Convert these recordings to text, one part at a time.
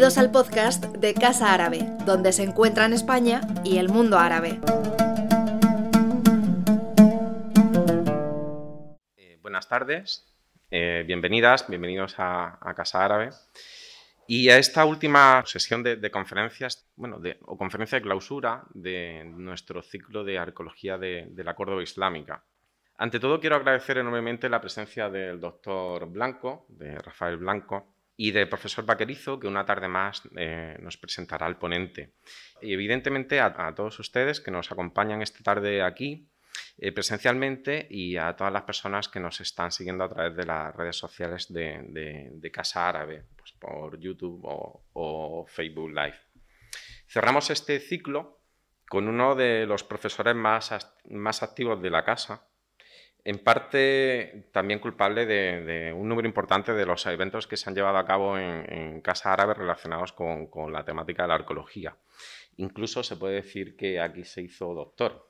Bienvenidos al podcast de Casa Árabe, donde se encuentran España y el mundo árabe. Eh, buenas tardes, eh, bienvenidas, bienvenidos a, Casa Árabe. Y a esta última sesión de, conferencias, bueno, o conferencia de clausura de nuestro ciclo de arqueología de, de la Córdoba Islámica. Ante todo, quiero agradecer enormemente la presencia del doctor Blanco, de Rafael Blanco, y del profesor Vaquerizo, que una tarde más eh, nos presentará al ponente. Y evidentemente a, todos ustedes que nos acompañan esta tarde aquí eh, presencialmente y a todas las personas que nos están siguiendo a través de las redes sociales de, Casa Árabe, pues por YouTube o, Facebook Live. Cerramos este ciclo con uno de los profesores más, más activos de la casa, en parte también culpable de, un número importante de los eventos que se han llevado a cabo en, Casa Árabe relacionados con, la temática de la arqueología. Incluso se puede decir que aquí se hizo doctor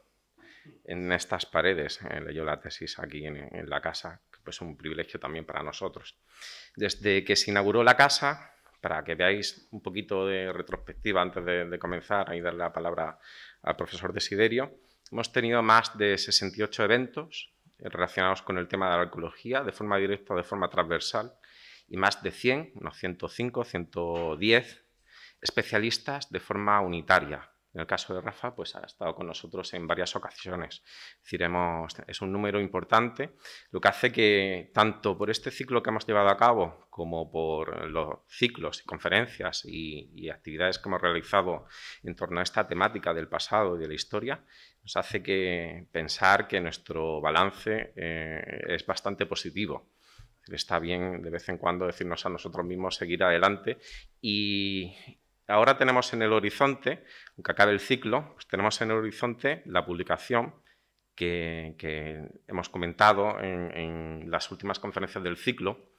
en estas paredes, eh, leyó la tesis aquí en, la casa, que es un privilegio también para nosotros. Desde que se inauguró la casa, para que veáis un poquito de retrospectiva antes de, de comenzar y darle la palabra al profesor Desiderio, hemos tenido más de 68 eventos relacionados con el tema de la arqueología, de forma directa o de forma transversal, y más de 100, unos 105, 110 especialistas de forma unitaria. En el caso de Rafa, pues ha estado con nosotros en varias ocasiones. Es, es un número importante, lo que hace que tanto por este ciclo que hemos llevado a cabo como por los ciclos y conferencias y, actividades que hemos realizado en torno a esta temática del pasado y de la historia, nos hace que pensar que nuestro balance eh, es bastante positivo. Está bien de vez en cuando decirnos a nosotros mismos seguir adelante y ahora tenemos en el horizonte, aunque acabe el ciclo, pues tenemos en el horizonte la publicación que, hemos comentado en, las últimas conferencias del ciclo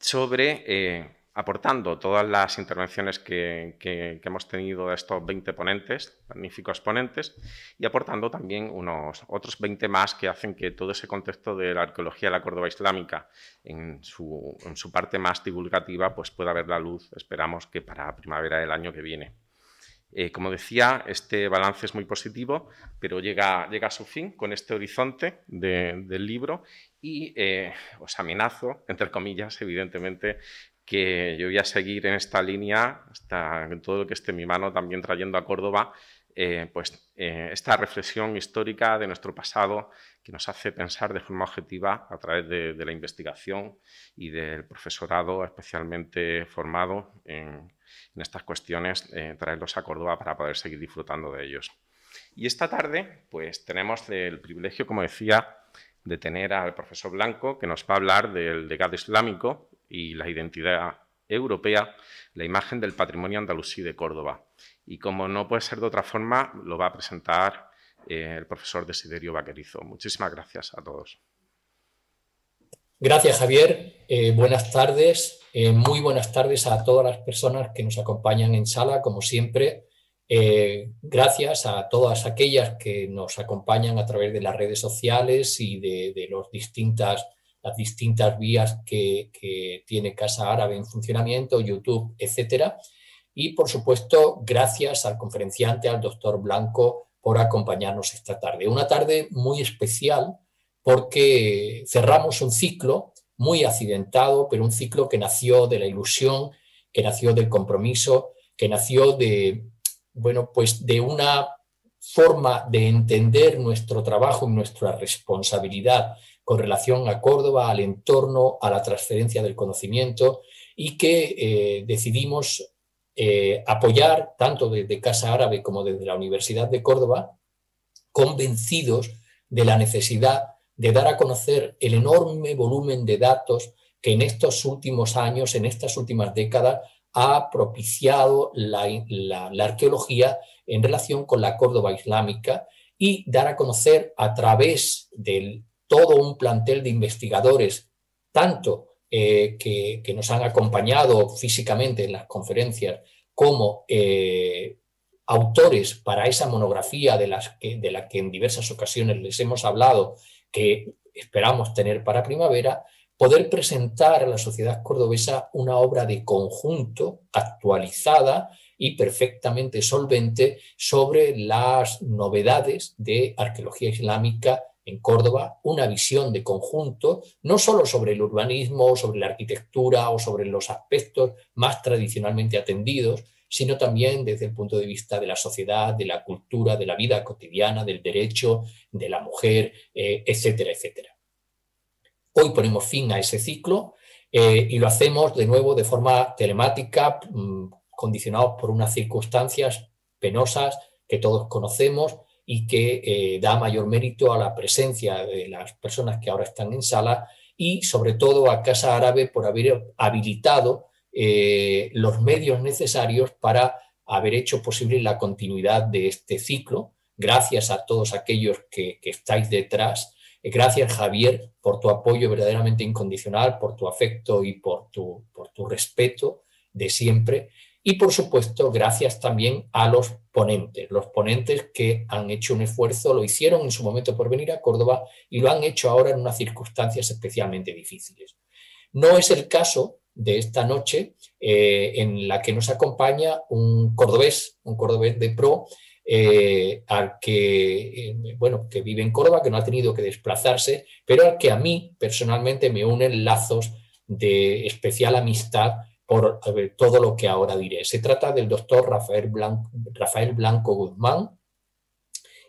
sobre eh, aportando todas las intervenciones que, hemos tenido de estos 20 ponentes, magníficos ponentes, y aportando también unos otros 20 más que hacen que todo ese contexto de la arqueología de la Córdoba islámica en su, parte más divulgativa pues pueda ver la luz, esperamos que para primavera del año que viene. Eh, como decía, este balance es muy positivo, pero llega, llega a su fin con este horizonte del libro y eh, os amenazo, entre comillas, evidentemente, que yo voy a seguir en esta línea hasta todo lo que esté en mi mano, también trayendo a Córdoba eh, pues, eh, esta reflexión histórica de nuestro pasado que nos hace pensar de forma objetiva a través de, la investigación y del profesorado especialmente formado en, estas cuestiones, eh, traerlos a Córdoba para poder seguir disfrutando de ellos. Y esta tarde pues tenemos el privilegio, como decía, de tener al profesor Blanco que nos va a hablar del legado islámico y la identidad europea, la imagen del patrimonio andalusí de Córdoba. Y como no puede ser de otra forma, lo va a presentar eh, el profesor Desiderio Vaquerizo. Muchísimas gracias a todos. Gracias, Javier. Eh, buenas tardes. Eh, muy buenas tardes a todas las personas que nos acompañan en sala, como siempre. gracias a todas aquellas que nos acompañan a través de las redes sociales y de, de los distintas las distintas vías que, tiene Casa Árabe en funcionamiento, YouTube, etcétera. Y por supuesto, gracias al conferenciante, al doctor Blanco, por acompañarnos esta tarde. Una tarde muy especial porque cerramos un ciclo muy accidentado, pero un ciclo que nació de la ilusión, que nació del compromiso, que nació de, bueno, pues de una forma de entender nuestro trabajo y nuestra responsabilidad con relación a Córdoba, al entorno, a la transferencia del conocimiento y que eh, decidimos eh, apoyar tanto desde Casa Árabe como desde la Universidad de Córdoba, convencidos de la necesidad de dar a conocer el enorme volumen de datos que en estos últimos años, en estas últimas décadas, ha propiciado la, la arqueología en relación con la Córdoba islámica y dar a conocer a través del todo un plantel de investigadores, tanto eh, que, nos han acompañado físicamente en las conferencias como eh, autores para esa monografía de, las de la que en diversas ocasiones les hemos hablado, que esperamos tener para primavera, poder presentar a la sociedad cordobesa una obra de conjunto actualizada y perfectamente solvente sobre las novedades de arqueología islámica en Córdoba, una visión de conjunto, no solo sobre el urbanismo, sobre la arquitectura o sobre los aspectos más tradicionalmente atendidos, sino también desde el punto de vista de la sociedad, de la cultura, de la vida cotidiana, del derecho, de la mujer, eh, etcétera, etcétera. Hoy ponemos fin a ese ciclo eh, y lo hacemos de nuevo de forma telemática, mm, condicionados por unas circunstancias penosas que todos conocemos y que eh, da mayor mérito a la presencia de las personas que ahora están en sala y sobre todo a Casa Árabe por haber habilitado eh, los medios necesarios para haber hecho posible la continuidad de este ciclo. Gracias a todos aquellos que, estáis detrás. Eh, gracias, Javier, por tu apoyo verdaderamente incondicional, por tu afecto y por tu, por tu respeto de siempre. Y por supuesto, gracias también a los ponentes, los ponentes que han hecho un esfuerzo, lo hicieron en su momento por venir a Córdoba y lo han hecho ahora en unas circunstancias especialmente difíciles. No es el caso de esta noche eh, en la que nos acompaña un cordobés, un cordobés de pro, eh, al que, eh, bueno, que vive en Córdoba, que no ha tenido que desplazarse, pero al que a mí personalmente me unen lazos de especial amistad por todo lo que ahora diré. Se trata del doctor Rafael Blanco, Rafael Blanco Guzmán.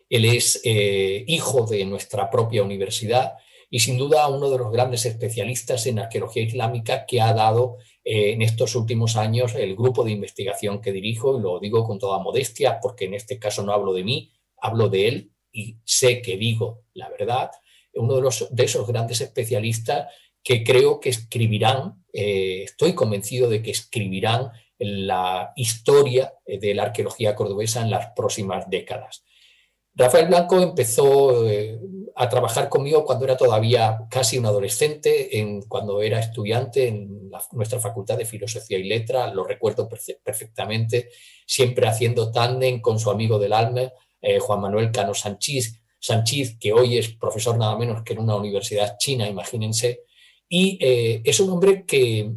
Él es eh, hijo de nuestra propia universidad y sin duda uno de los grandes especialistas en arqueología islámica que ha dado eh, en estos últimos años el grupo de investigación que dirijo, y lo digo con toda modestia porque en este caso no hablo de mí, hablo de él y sé que digo la verdad, uno de, los, de esos grandes especialistas que creo que escribirán, eh, estoy convencido de que escribirán la historia eh, de la arqueología cordobesa en las próximas décadas. Rafael Blanco empezó eh, a trabajar conmigo cuando era todavía casi un adolescente, en, cuando era estudiante en nuestra Facultad de Filosofía y Letra, lo recuerdo perfectamente, siempre haciendo tándem con su amigo del alma, Juan Manuel Cano Sánchez, que hoy es profesor nada menos que en una universidad china, imagínense, y eh, es un hombre que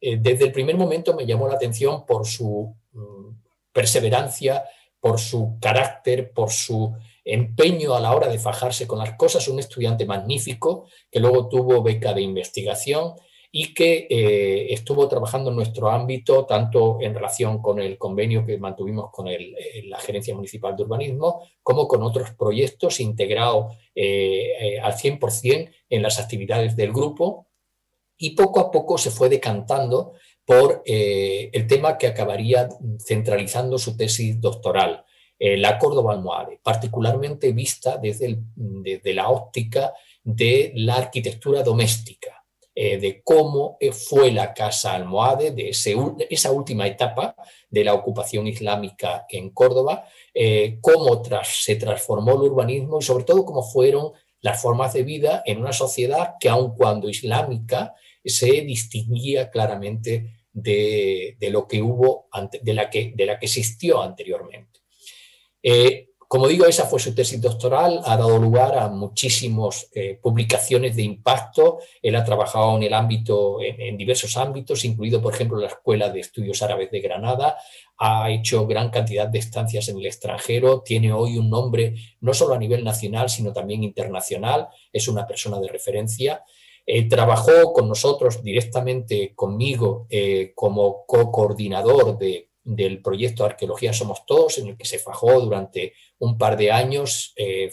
eh, desde el primer momento me llamó la atención por su mm, perseverancia, por su carácter, por su empeño a la hora de fajarse con las cosas, un estudiante magnífico que luego tuvo beca de investigación y que eh, estuvo trabajando en nuestro ámbito, tanto en relación con el convenio que mantuvimos con la Gerencia Municipal de Urbanismo, como con otros proyectos integrados al 100% en las actividades del grupo y poco a poco se fue decantando por eh, el tema que acabaría centralizando su tesis doctoral, eh, la Córdoba almohade, particularmente vista desde, la óptica de la arquitectura doméstica, eh, de cómo fue la casa almohade, de esa última etapa de la ocupación islámica en Córdoba, cómo tras, se transformó el urbanismo y sobre todo cómo fueron las formas de vida en una sociedad que aun cuando islámica, se distinguía claramente de, lo que hubo, de la que, de la que existió anteriormente. Eh, como digo, esa fue su tesis doctoral, ha dado lugar a muchísimas eh, publicaciones de impacto. Él ha trabajado en el ámbito, en, diversos ámbitos, incluido, por ejemplo, la Escuela de Estudios Árabes de Granada. Ha hecho gran cantidad de estancias en el extranjero. Tiene hoy un nombre no solo a nivel nacional, sino también internacional. Es una persona de referencia. Trabajó con nosotros directamente conmigo eh, como co-coordinador del proyecto Arqueología Somos Todos, en el que se fajó durante un par de años, eh,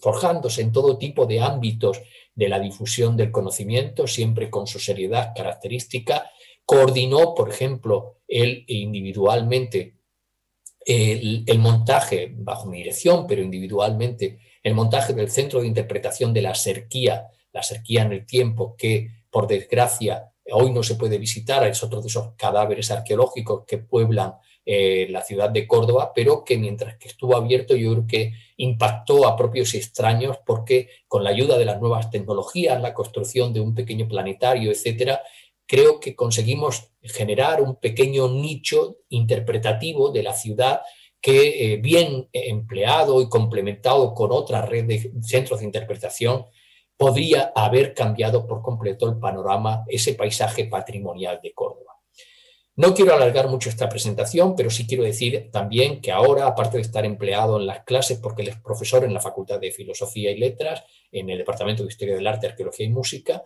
forjándose en todo tipo de ámbitos de la difusión del conocimiento, siempre con su seriedad característica. Coordinó, por ejemplo, él individualmente el, el montaje, bajo mi dirección, pero individualmente, el montaje del Centro de Interpretación de la Serquía la sequía en el tiempo que, por desgracia, hoy no se puede visitar, es otro de esos cadáveres arqueológicos que pueblan eh, la ciudad de Córdoba, pero que mientras que estuvo abierto yo creo que impactó a propios y extraños porque con la ayuda de las nuevas tecnologías, la construcción de un pequeño planetario, etcétera, creo que conseguimos generar un pequeño nicho interpretativo de la ciudad que, eh, bien empleado y complementado con otra red de centros de interpretación, podría haber cambiado por completo el panorama, ese paisaje patrimonial de Córdoba. No quiero alargar mucho esta presentación, pero sí quiero decir también que ahora, aparte de estar empleado en las clases, porque él es profesor en la Facultad de Filosofía y Letras, en el Departamento de Historia del Arte, Arqueología y Música,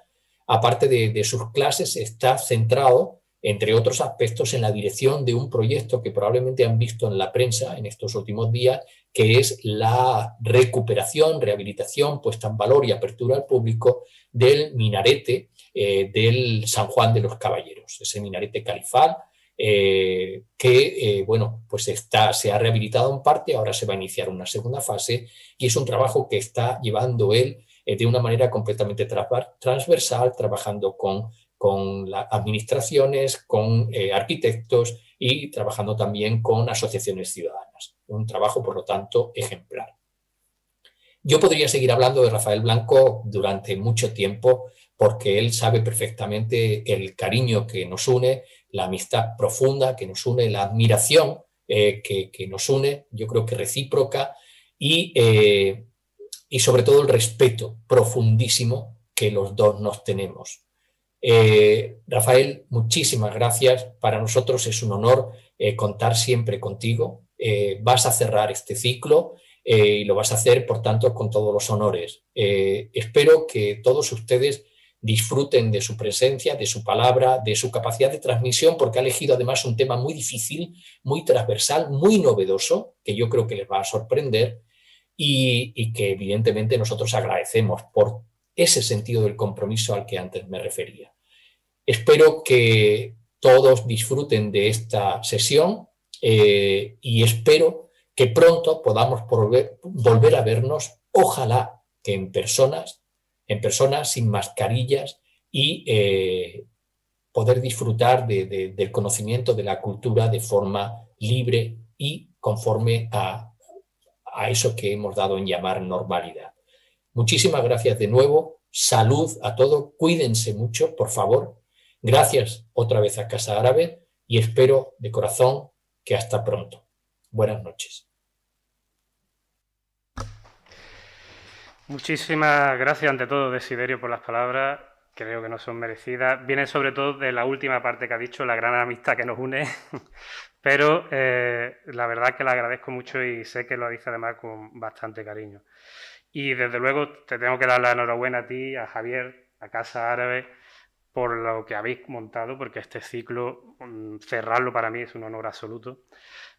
aparte de, sus clases, está centrado, entre otros aspectos, en la dirección de un proyecto que probablemente han visto en la prensa en estos últimos días, que es la recuperación, rehabilitación, puesta en valor y apertura al público del minarete eh, del San Juan de los Caballeros, ese minarete califal. Eh, que eh, bueno, pues está, se ha rehabilitado en parte, ahora se va a iniciar una segunda fase y es un trabajo que está llevando él de una manera completamente transversal, trabajando con, con las administraciones, con arquitectos y trabajando también con asociaciones ciudadanas. Un trabajo, por lo tanto, ejemplar. Yo podría seguir hablando de Rafael Blanco durante mucho tiempo porque él sabe perfectamente el cariño que nos une, la amistad profunda que nos une, la admiración eh, que, nos une, yo creo que recíproca, y eh, y sobre todo el respeto profundísimo que los dos nos tenemos. Eh, Rafael, muchísimas gracias. Para nosotros es un honor contar siempre contigo. Eh, vas a cerrar este ciclo y lo vas a hacer, por tanto, con todos los honores. espero que todos ustedes disfruten de su presencia, de su palabra, de su capacidad de transmisión, porque ha elegido además un tema muy difícil, muy transversal, muy novedoso, que yo creo que les va a sorprender y, que evidentemente nosotros agradecemos por ese sentido del compromiso al que antes me refería. Espero que todos disfruten de esta sesión eh, y espero que pronto podamos volver, a vernos, ojalá que en personas, en personas sin mascarillas y eh, poder disfrutar del conocimiento de la cultura de forma libre y conforme a a eso que hemos dado en llamar normalidad. Muchísimas gracias de nuevo, salud a todos, cuídense mucho, por favor. Gracias otra vez a Casa Árabe y espero de corazón que hasta pronto. Buenas noches. Muchísimas gracias ante todo, Desiderio, por las palabras. Creo que no son merecidas. Viene sobre todo de la última parte que ha dicho, la gran amistad que nos une. Pero eh, la verdad que le agradezco mucho y sé que lo dice además con bastante cariño. Y desde luego te tengo que dar la enhorabuena a ti, a Javier, a Casa Árabe, por lo que habéis montado, porque este ciclo, mm, cerrarlo para mí es un honor absoluto,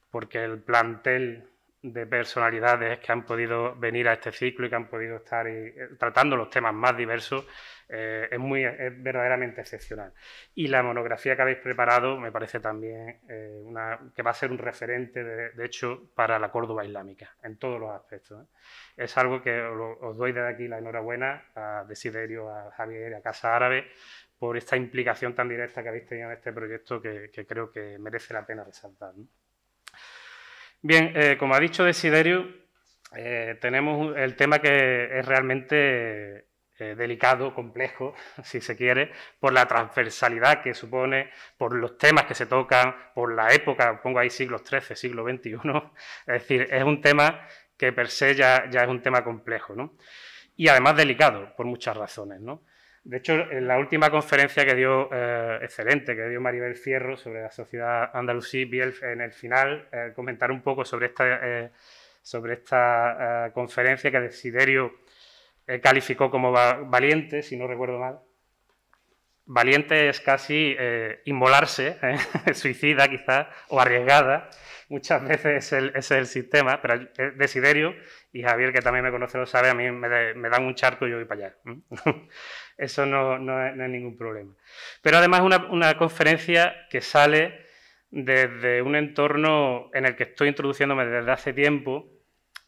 porque el plantel de personalidades que han podido venir a este ciclo y que han podido estar eh, tratando los temas más diversos eh, es, muy, verdaderamente excepcional. Y la monografía que habéis preparado me parece también eh, una, que va a ser un referente, de, hecho, para la Córdoba islámica, en todos los aspectos. ¿eh? Es algo que os, doy desde aquí la enhorabuena a Desiderio, a Javier, a Casa Árabe, por esta implicación tan directa que habéis tenido en este proyecto que, creo que merece la pena resaltar. Bien, como ha dicho Desiderio, tenemos el tema que es realmente eh, delicado, complejo, si se quiere, por la transversalidad que supone, por los temas que se tocan, por la época, pongo ahí siglos XIII, siglo XXI, es decir, es un tema que per se ya, es un tema complejo, ¿no? Y además delicado, por muchas razones, ¿no? De hecho, en la última conferencia que dio, eh, excelente, que dio Maribel Fierro sobre la sociedad andalusí, vi en el final eh, comentar un poco sobre esta, sobre esta conferencia que Desiderio eh, calificó como valiente, si no recuerdo mal. Valiente es casi eh, inmolarse, ¿eh? suicida quizás, o arriesgada. Muchas veces es el, es el sistema, pero Desiderio, y Javier, que también me conoce, lo sabe, a mí me, dan un charco y yo voy para allá. Eso no, no, es, ningún problema. Pero además una, una conferencia que sale desde un entorno en el que estoy introduciéndome desde hace tiempo,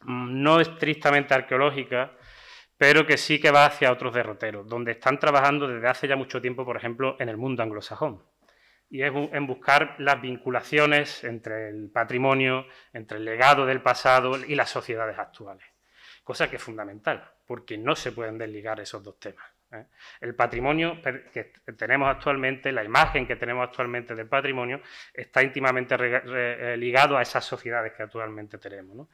mm, no estrictamente arqueológica, pero que sí que va hacia otros derroteros, donde están trabajando desde hace ya mucho tiempo, por ejemplo, en el mundo anglosajón. Y es en buscar las vinculaciones entre el patrimonio, entre el legado del pasado y las sociedades actuales. Cosa que es fundamental, porque no se pueden desligar esos dos temas. ¿eh? El patrimonio que tenemos actualmente, la imagen que tenemos actualmente del patrimonio, está íntimamente eh, ligado a esas sociedades que actualmente tenemos.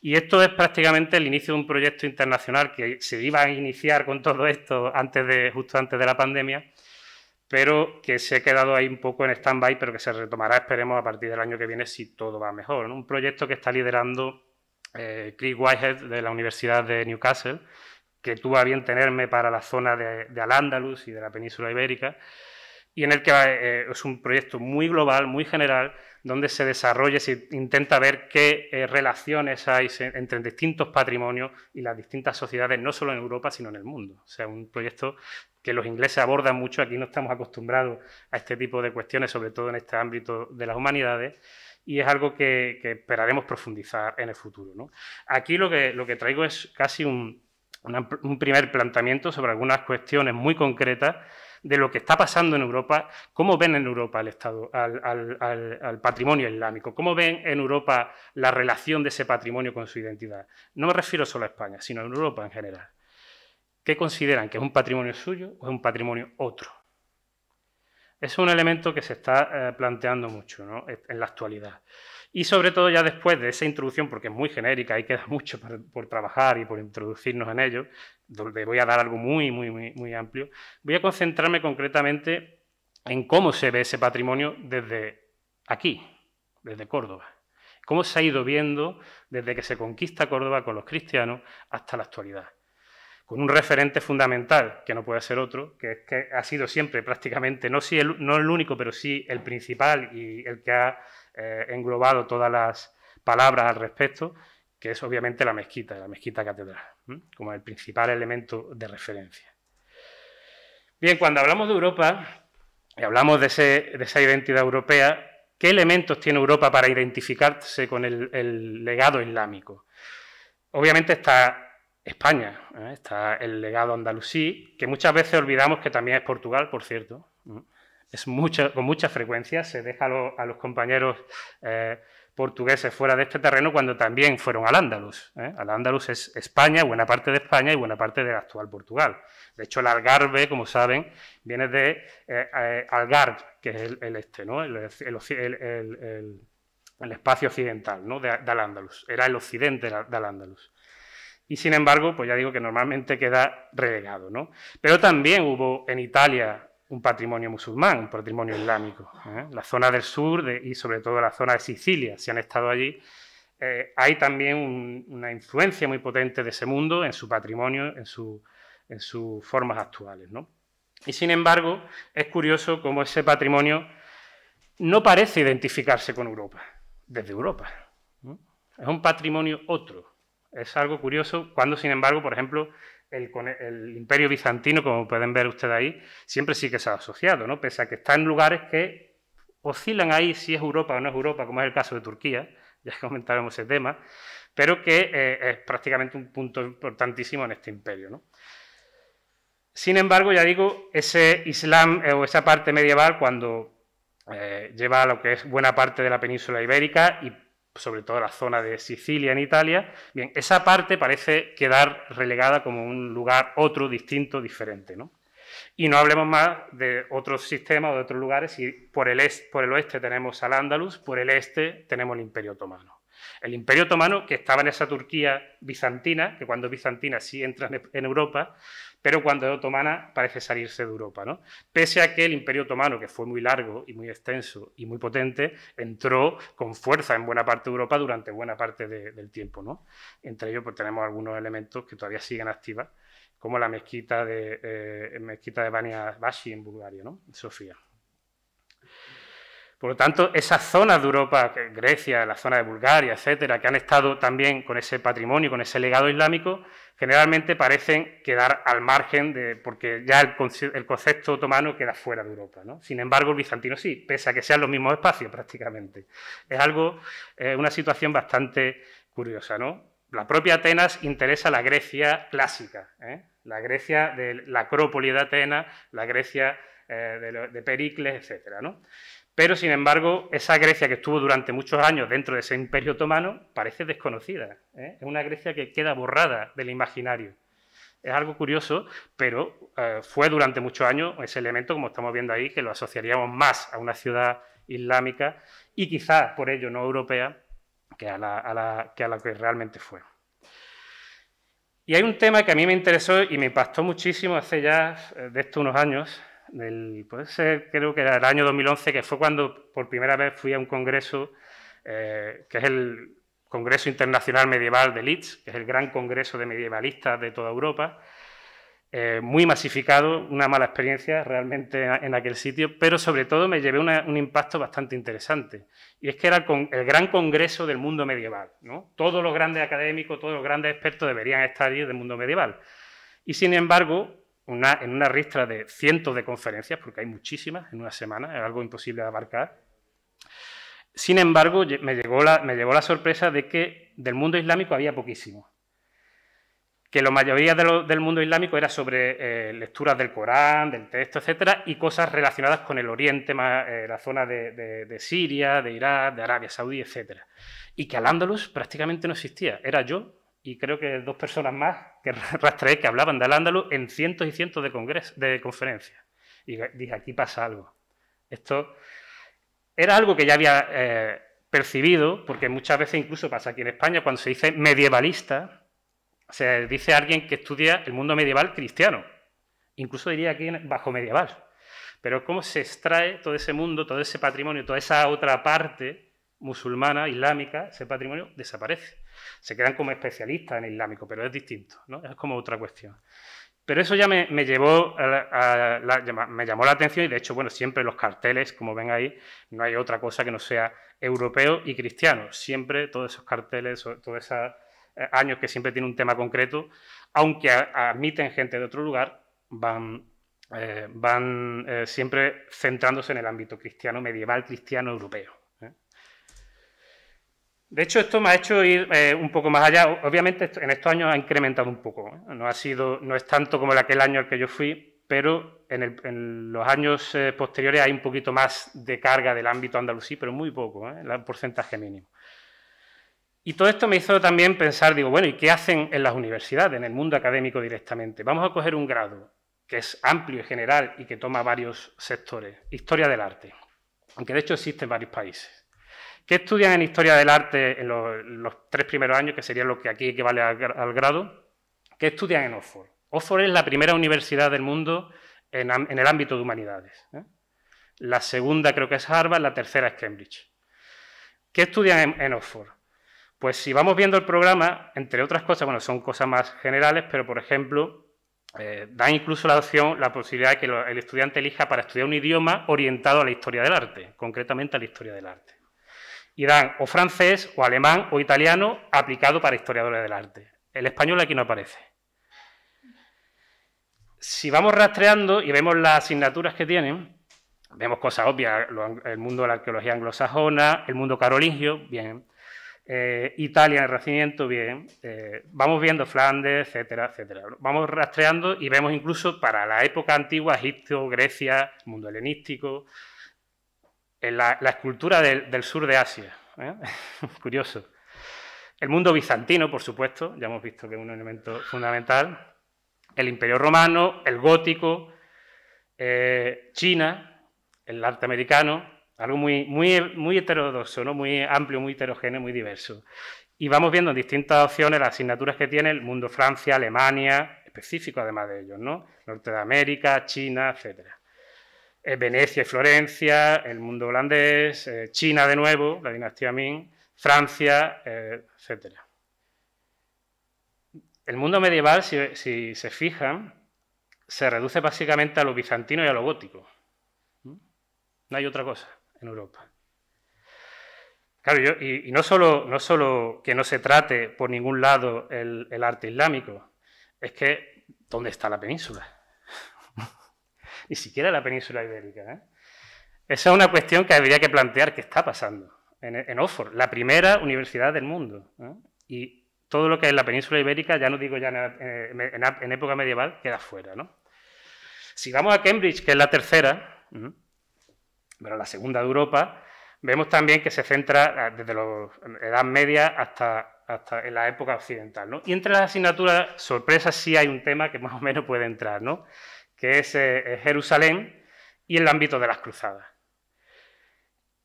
Y esto es prácticamente el inicio de un proyecto internacional que se iba a iniciar con todo esto antes de, justo antes de la pandemia, pero que se ha quedado ahí un poco en stand-by, pero que se retomará, esperemos, a partir del año que viene si todo va mejor. Un proyecto que está liderando eh, Chris Whitehead de la Universidad de Newcastle, que tuvo a bien tenerme para la zona de, Al-Ándalus y de la península ibérica, y en el que eh, es un proyecto muy global, muy general, donde se desarrolla se intenta ver qué eh, relaciones hay entre distintos patrimonios y las distintas sociedades, no solo en Europa, sino en el mundo. O sea, un proyecto que los ingleses abordan mucho, aquí no estamos acostumbrados a este tipo de cuestiones, sobre todo en este ámbito de las humanidades, y es algo que, esperaremos profundizar en el futuro. Aquí lo que, lo que traigo es casi un, un primer planteamiento sobre algunas cuestiones muy concretas de lo que está pasando en Europa, cómo ven en Europa el Estado, al, patrimonio islámico, cómo ven en Europa la relación de ese patrimonio con su identidad. No me refiero solo a España, sino a Europa en general. ¿Qué consideran? ¿Que es un patrimonio suyo o es un patrimonio otro? Es un elemento que se está eh, planteando mucho en la actualidad. Y sobre todo ya después de esa introducción, porque es muy genérica y queda mucho por, trabajar y por introducirnos en ello, donde voy a dar algo muy, muy, muy, muy amplio, voy a concentrarme concretamente en cómo se ve ese patrimonio desde aquí, desde Córdoba. Cómo se ha ido viendo desde que se conquista Córdoba con los cristianos hasta la actualidad con un referente fundamental, que no puede ser otro, que es que ha sido siempre prácticamente, no, si el, no el único, pero sí el principal y el que ha eh, englobado todas las palabras al respecto, que es obviamente la mezquita, la mezquita catedral, como el principal elemento de referencia. Bien, cuando hablamos de Europa y hablamos de, esa identidad europea, ¿qué elementos tiene Europa para identificarse con el, legado islámico? Obviamente está España, ¿eh? está el legado andalusí, que muchas veces olvidamos que también es Portugal, por cierto es con mucha frecuencia, se deja a, los compañeros eh, portugueses fuera de este terreno cuando también fueron al Ándalus. ¿eh? Al Ándalus es España, buena parte de España y buena parte del actual Portugal. De hecho, el Algarve, como saben, viene de eh, Algarve, que es el, este, ¿no? el, espacio occidental ¿no? de, Ándalus. Era el occidente de Al Ándalus. Y sin embargo, pues ya digo que normalmente queda relegado. ¿no? Pero también hubo en Italia un patrimonio musulmán, un patrimonio islámico. ¿eh? La zona del sur y sobre todo la zona de Sicilia, si han estado allí, eh, hay también una influencia muy potente de ese mundo en su patrimonio, en, sus formas actuales. Y sin embargo, es curioso cómo ese patrimonio no parece identificarse con Europa, desde Europa. Es un patrimonio otro. Es algo curioso cuando, sin embargo, por ejemplo, el, imperio bizantino, como pueden ver ustedes ahí, siempre sí que se ha asociado, ¿no? pese a que está en lugares que oscilan ahí si es Europa o no es Europa, como es el caso de Turquía, ya comentaremos ese tema, pero que eh, es prácticamente un punto importantísimo en este imperio. ¿no? Sin embargo, ya digo, ese Islam eh, o esa parte medieval, cuando eh, lleva a lo que es buena parte de la península ibérica y sobre todo la zona de Sicilia en Italia, bien, esa parte parece quedar relegada como un lugar otro, distinto, diferente, ¿no? Y no hablemos más de otros sistemas o de otros lugares, y por el, por el oeste tenemos al Andalus, por el este tenemos el Imperio Otomano. El Imperio Otomano, que estaba en esa Turquía bizantina, que cuando bizantina sí entra en Europa, pero cuando es otomana parece salirse de Europa. ¿no? Pese a que el Imperio Otomano, que fue muy largo y muy extenso y muy potente, entró con fuerza en buena parte de Europa durante buena parte del tiempo. ¿no? Entre ellos pues, tenemos algunos elementos que todavía siguen activas, como la mezquita de, eh, mezquita de Bania Bashi en Bulgaria, ¿no? Sofía. Por lo tanto, esas zonas de Europa, Grecia, la zona de Bulgaria, etcétera, que han estado también con ese patrimonio, con ese legado islámico, generalmente parecen quedar al margen de, porque ya el, concepto otomano queda fuera de Europa. Sin embargo, el bizantino sí, pese a que sean los mismos espacios prácticamente. Es algo, una situación bastante curiosa. ¿no? La propia Atenas interesa la Grecia clásica, ¿eh? la Grecia de la Acrópoli de Atenas, la Grecia eh, de, Pericles, etcétera, ¿no? Pero, sin embargo, esa Grecia que estuvo durante muchos años dentro de ese imperio otomano parece desconocida. ¿eh? Es una Grecia que queda borrada del imaginario. Es algo curioso, pero eh, fue durante muchos años ese elemento, como estamos viendo ahí, que lo asociaríamos más a una ciudad islámica y quizás por ello no europea que a la que, a la que realmente fue. Y hay un tema que a mí me interesó y me impactó muchísimo hace ya eh, de estos unos años, del, puede ser creo que era el año 2011, que fue cuando por primera vez fui a un congreso, eh, que es el Congreso Internacional Medieval de Leeds, que es el gran congreso de medievalistas de toda Europa, eh, muy masificado, una mala experiencia realmente en aquel sitio, pero sobre todo me llevé un impacto bastante interesante. Y es que era el, gran congreso del mundo medieval. ¿no? Todos los grandes académicos, todos los grandes expertos deberían estar allí del mundo medieval. Y sin embargo, en una ristra de cientos de conferencias, porque hay muchísimas en una semana, es algo imposible de abarcar, sin embargo, me llegó la, me llegó la sorpresa de que del mundo islámico había poquísimo que la mayoría del mundo islámico era sobre eh, lecturas del Corán, del texto, etcétera, y cosas relacionadas con el Oriente, eh, la zona de, Siria, de Irak, de Arabia Saudí, etcétera. Y que al Andalus prácticamente no existía. Era yo y creo que dos personas más que rastreé que hablaban del Andalus en cientos y cientos de, de conferencias. Y dije, aquí pasa algo. Esto era algo que ya había eh, percibido, porque muchas veces incluso pasa aquí en España, cuando se dice medievalista, se dice alguien que estudia el mundo medieval cristiano, incluso diría aquí bajo medieval. Pero cómo se extrae todo ese mundo, todo ese patrimonio, toda esa otra parte musulmana, islámica, ese patrimonio desaparece. Se quedan como especialistas en islámico, pero es distinto, ¿no? es como otra cuestión. Pero eso ya me, llevó me llamó la atención y de hecho, bueno, siempre los carteles, como ven ahí, no hay otra cosa que no sea europeo y cristiano. Siempre todos esos carteles, toda esa eh, años que siempre tiene un tema concreto, aunque admiten gente de otro lugar, van, eh, van eh, siempre centrándose en el ámbito cristiano, medieval, cristiano, europeo. De hecho, esto me ha hecho ir un poco más allá. Obviamente, en estos años ha incrementado un poco. No, ha sido, no es tanto como en aquel año al que yo fui, pero en, los años posteriores hay un poquito más de carga del ámbito andalusí, pero muy poco, el porcentaje mínimo. Y todo esto me hizo también pensar, digo, bueno, ¿y qué hacen en las universidades, en el mundo académico directamente? Vamos a coger un grado que es amplio y general y que toma varios sectores. Historia del arte, aunque de hecho existe en varios países. ¿Qué estudian en Historia del Arte en los, tres primeros años, que sería lo que aquí equivale al, grado? ¿Qué estudian en Oxford? Oxford es la primera universidad del mundo en, el ámbito de humanidades. ¿eh? La segunda creo que es Harvard, la tercera es Cambridge. ¿Qué estudian en Oxford? Pues si vamos viendo el programa, entre otras cosas, bueno, son cosas más generales, pero por ejemplo, eh, dan incluso la opción, la posibilidad de que el estudiante elija para estudiar un idioma orientado a la historia del arte, concretamente a la historia del arte. Y dan o francés, o alemán, o italiano aplicado para historiadores del arte. El español aquí no aparece. Si vamos rastreando y vemos las asignaturas que tienen, vemos cosas obvias, el mundo de la arqueología anglosajona, el mundo carolingio, bien, eh, Italia en el Renacimiento, bien, eh, vamos viendo Flandes, etcétera, etcétera. Vamos rastreando y vemos incluso para la época antigua, Egipto, Grecia, mundo helenístico, en la, escultura del, sur de Asia. ¿eh? Curioso. El mundo bizantino, por supuesto, ya hemos visto que es un elemento fundamental. El Imperio Romano, el gótico, China, el arte americano, algo muy, muy, muy heterodoxo, ¿no? muy amplio, muy heterogéneo, muy diverso. Y vamos viendo en distintas opciones las asignaturas que tiene el mundo Francia, Alemania, específico además de ellos, ¿no? Norte de América, China, etc. Eh, Venecia y Florencia, el mundo holandés, eh, China de nuevo, la dinastía Ming, Francia, eh, etc. El mundo medieval, si, se fijan, se reduce básicamente a lo bizantino y a lo gótico. No hay otra cosa en Europa. Claro, y, no solo que no se trate por ningún lado el, arte islámico, es que ¿dónde está la península? Ni siquiera la península ibérica. ¿eh? Esa es una cuestión que habría que plantear qué está pasando en, Oxford, la primera universidad del mundo. ¿eh? Y todo lo que es la península ibérica, ya no digo ya en, época medieval, queda fuera. ¿no? Si vamos a Cambridge, que es la tercera, pero la segunda de Europa, vemos también que se centra eh, desde la Edad Media hasta, hasta en la época occidental. ¿no? Y entre las asignaturas, sorpresas, sí hay un tema que más o menos puede entrar, ¿no? Que es eh, Jerusalén y el ámbito de las cruzadas.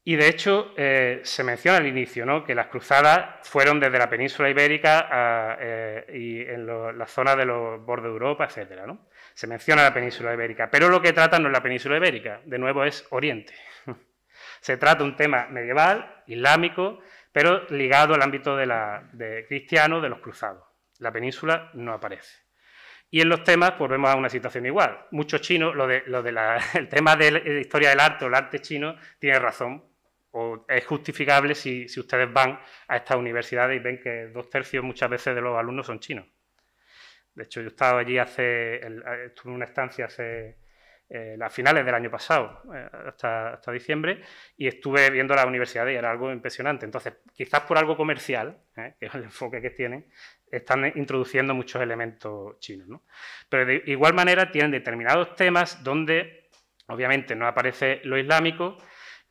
Y de hecho, eh, se menciona al inicio ¿no? que las cruzadas fueron desde la península ibérica eh, y en la zona de los bordes de Europa, etc. ¿no? Se menciona la península ibérica, pero lo que trata no es la península ibérica, de nuevo es Oriente. se trata un tema medieval, islámico, pero ligado al ámbito de, la, de cristiano de los cruzados. La península no aparece. Y en los temas, pues vemos a una situación igual. Muchos chinos, lo de, lo de el tema de la historia del arte o el arte chino, tiene razón, o es justificable si, ustedes van a estas universidades y ven que dos tercios muchas veces de los alumnos son chinos. De hecho, yo he estado allí hace, estuve en una estancia hace, eh, a finales del año pasado, eh, hasta, hasta, diciembre, y estuve viendo la universidad y era algo impresionante. Entonces, quizás por algo comercial, eh, que es el enfoque que tienen, están introduciendo muchos elementos chinos. ¿no? Pero de igual manera tienen determinados temas donde, obviamente, no aparece lo islámico,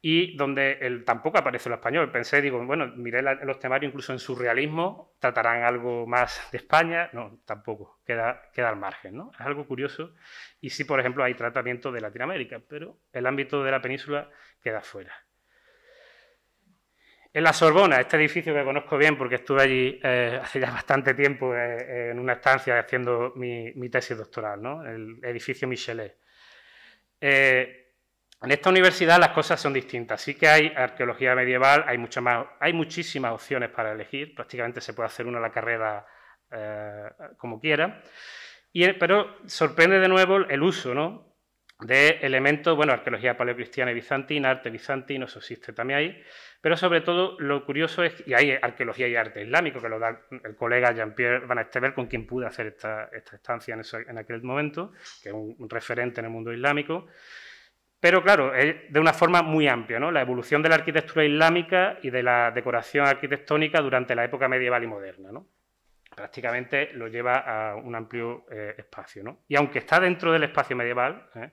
y donde el, tampoco aparece lo español. Pensé, digo, bueno, miré los temarios incluso en surrealismo, tratarán algo más de España. No, tampoco, queda, queda al margen, ¿no? Es algo curioso. Y sí, por ejemplo, hay tratamiento de Latinoamérica, pero el ámbito de la península queda fuera. En la Sorbona, este edificio que conozco bien porque estuve allí eh, hace ya bastante tiempo eh, en una estancia haciendo mi, tesis doctoral, ¿no? el edificio Michelet. Eh, en esta universidad las cosas son distintas. Sí que hay arqueología medieval, hay, más, hay muchísimas opciones para elegir, prácticamente se puede hacer una la carrera eh, como quiera, pero sorprende de nuevo el uso ¿no? De elementos, bueno, arqueología paleocristiana y bizantina, arte bizantino, eso existe también ahí, pero sobre todo lo curioso es, y hay arqueología y arte islámico, que lo da el colega Jean-Pierre Van Estever, con quien pude hacer esta, estancia en, aquel momento, que es un referente en el mundo islámico, pero claro, de una forma muy amplia, ¿no? La evolución de la arquitectura islámica y de la decoración arquitectónica durante la época medieval y moderna, ¿no? Prácticamente lo lleva a un amplio eh, espacio, ¿no? Y aunque está dentro del espacio medieval, ¿eh?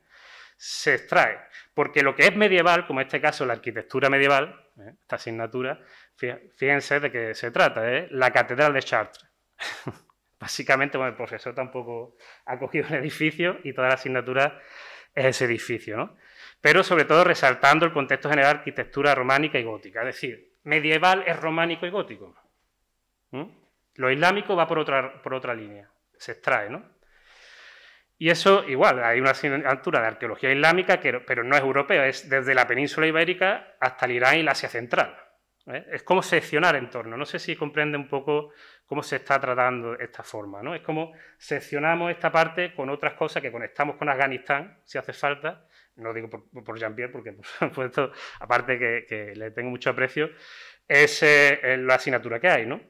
Se extrae, porque lo que es medieval, como en este caso la arquitectura medieval, ¿eh? esta asignatura, fíjense de qué se trata, ¿eh? la Catedral de Chartres. Básicamente, bueno, el profesor tampoco ha cogido el edificio y toda la asignatura es ese edificio, ¿no? pero sobre todo resaltando el contexto general arquitectura románica y gótica. Es decir, medieval es románico y gótico. Lo islámico va por otra, por otra línea, se extrae, ¿no? Y eso, igual, hay una asignatura de arqueología islámica, pero no es europea, es desde la península ibérica hasta el Irán y la Asia Central. ¿eh? Es como seccionar entorno. No sé si comprende un poco cómo se está tratando esta forma. ¿no? Es como seccionamos esta parte con otras cosas que conectamos con Afganistán, si hace falta, no digo por, Jean-Pierre, porque por supuesto, aparte que, le tengo mucho aprecio, es eh, la asignatura que hay, ¿no?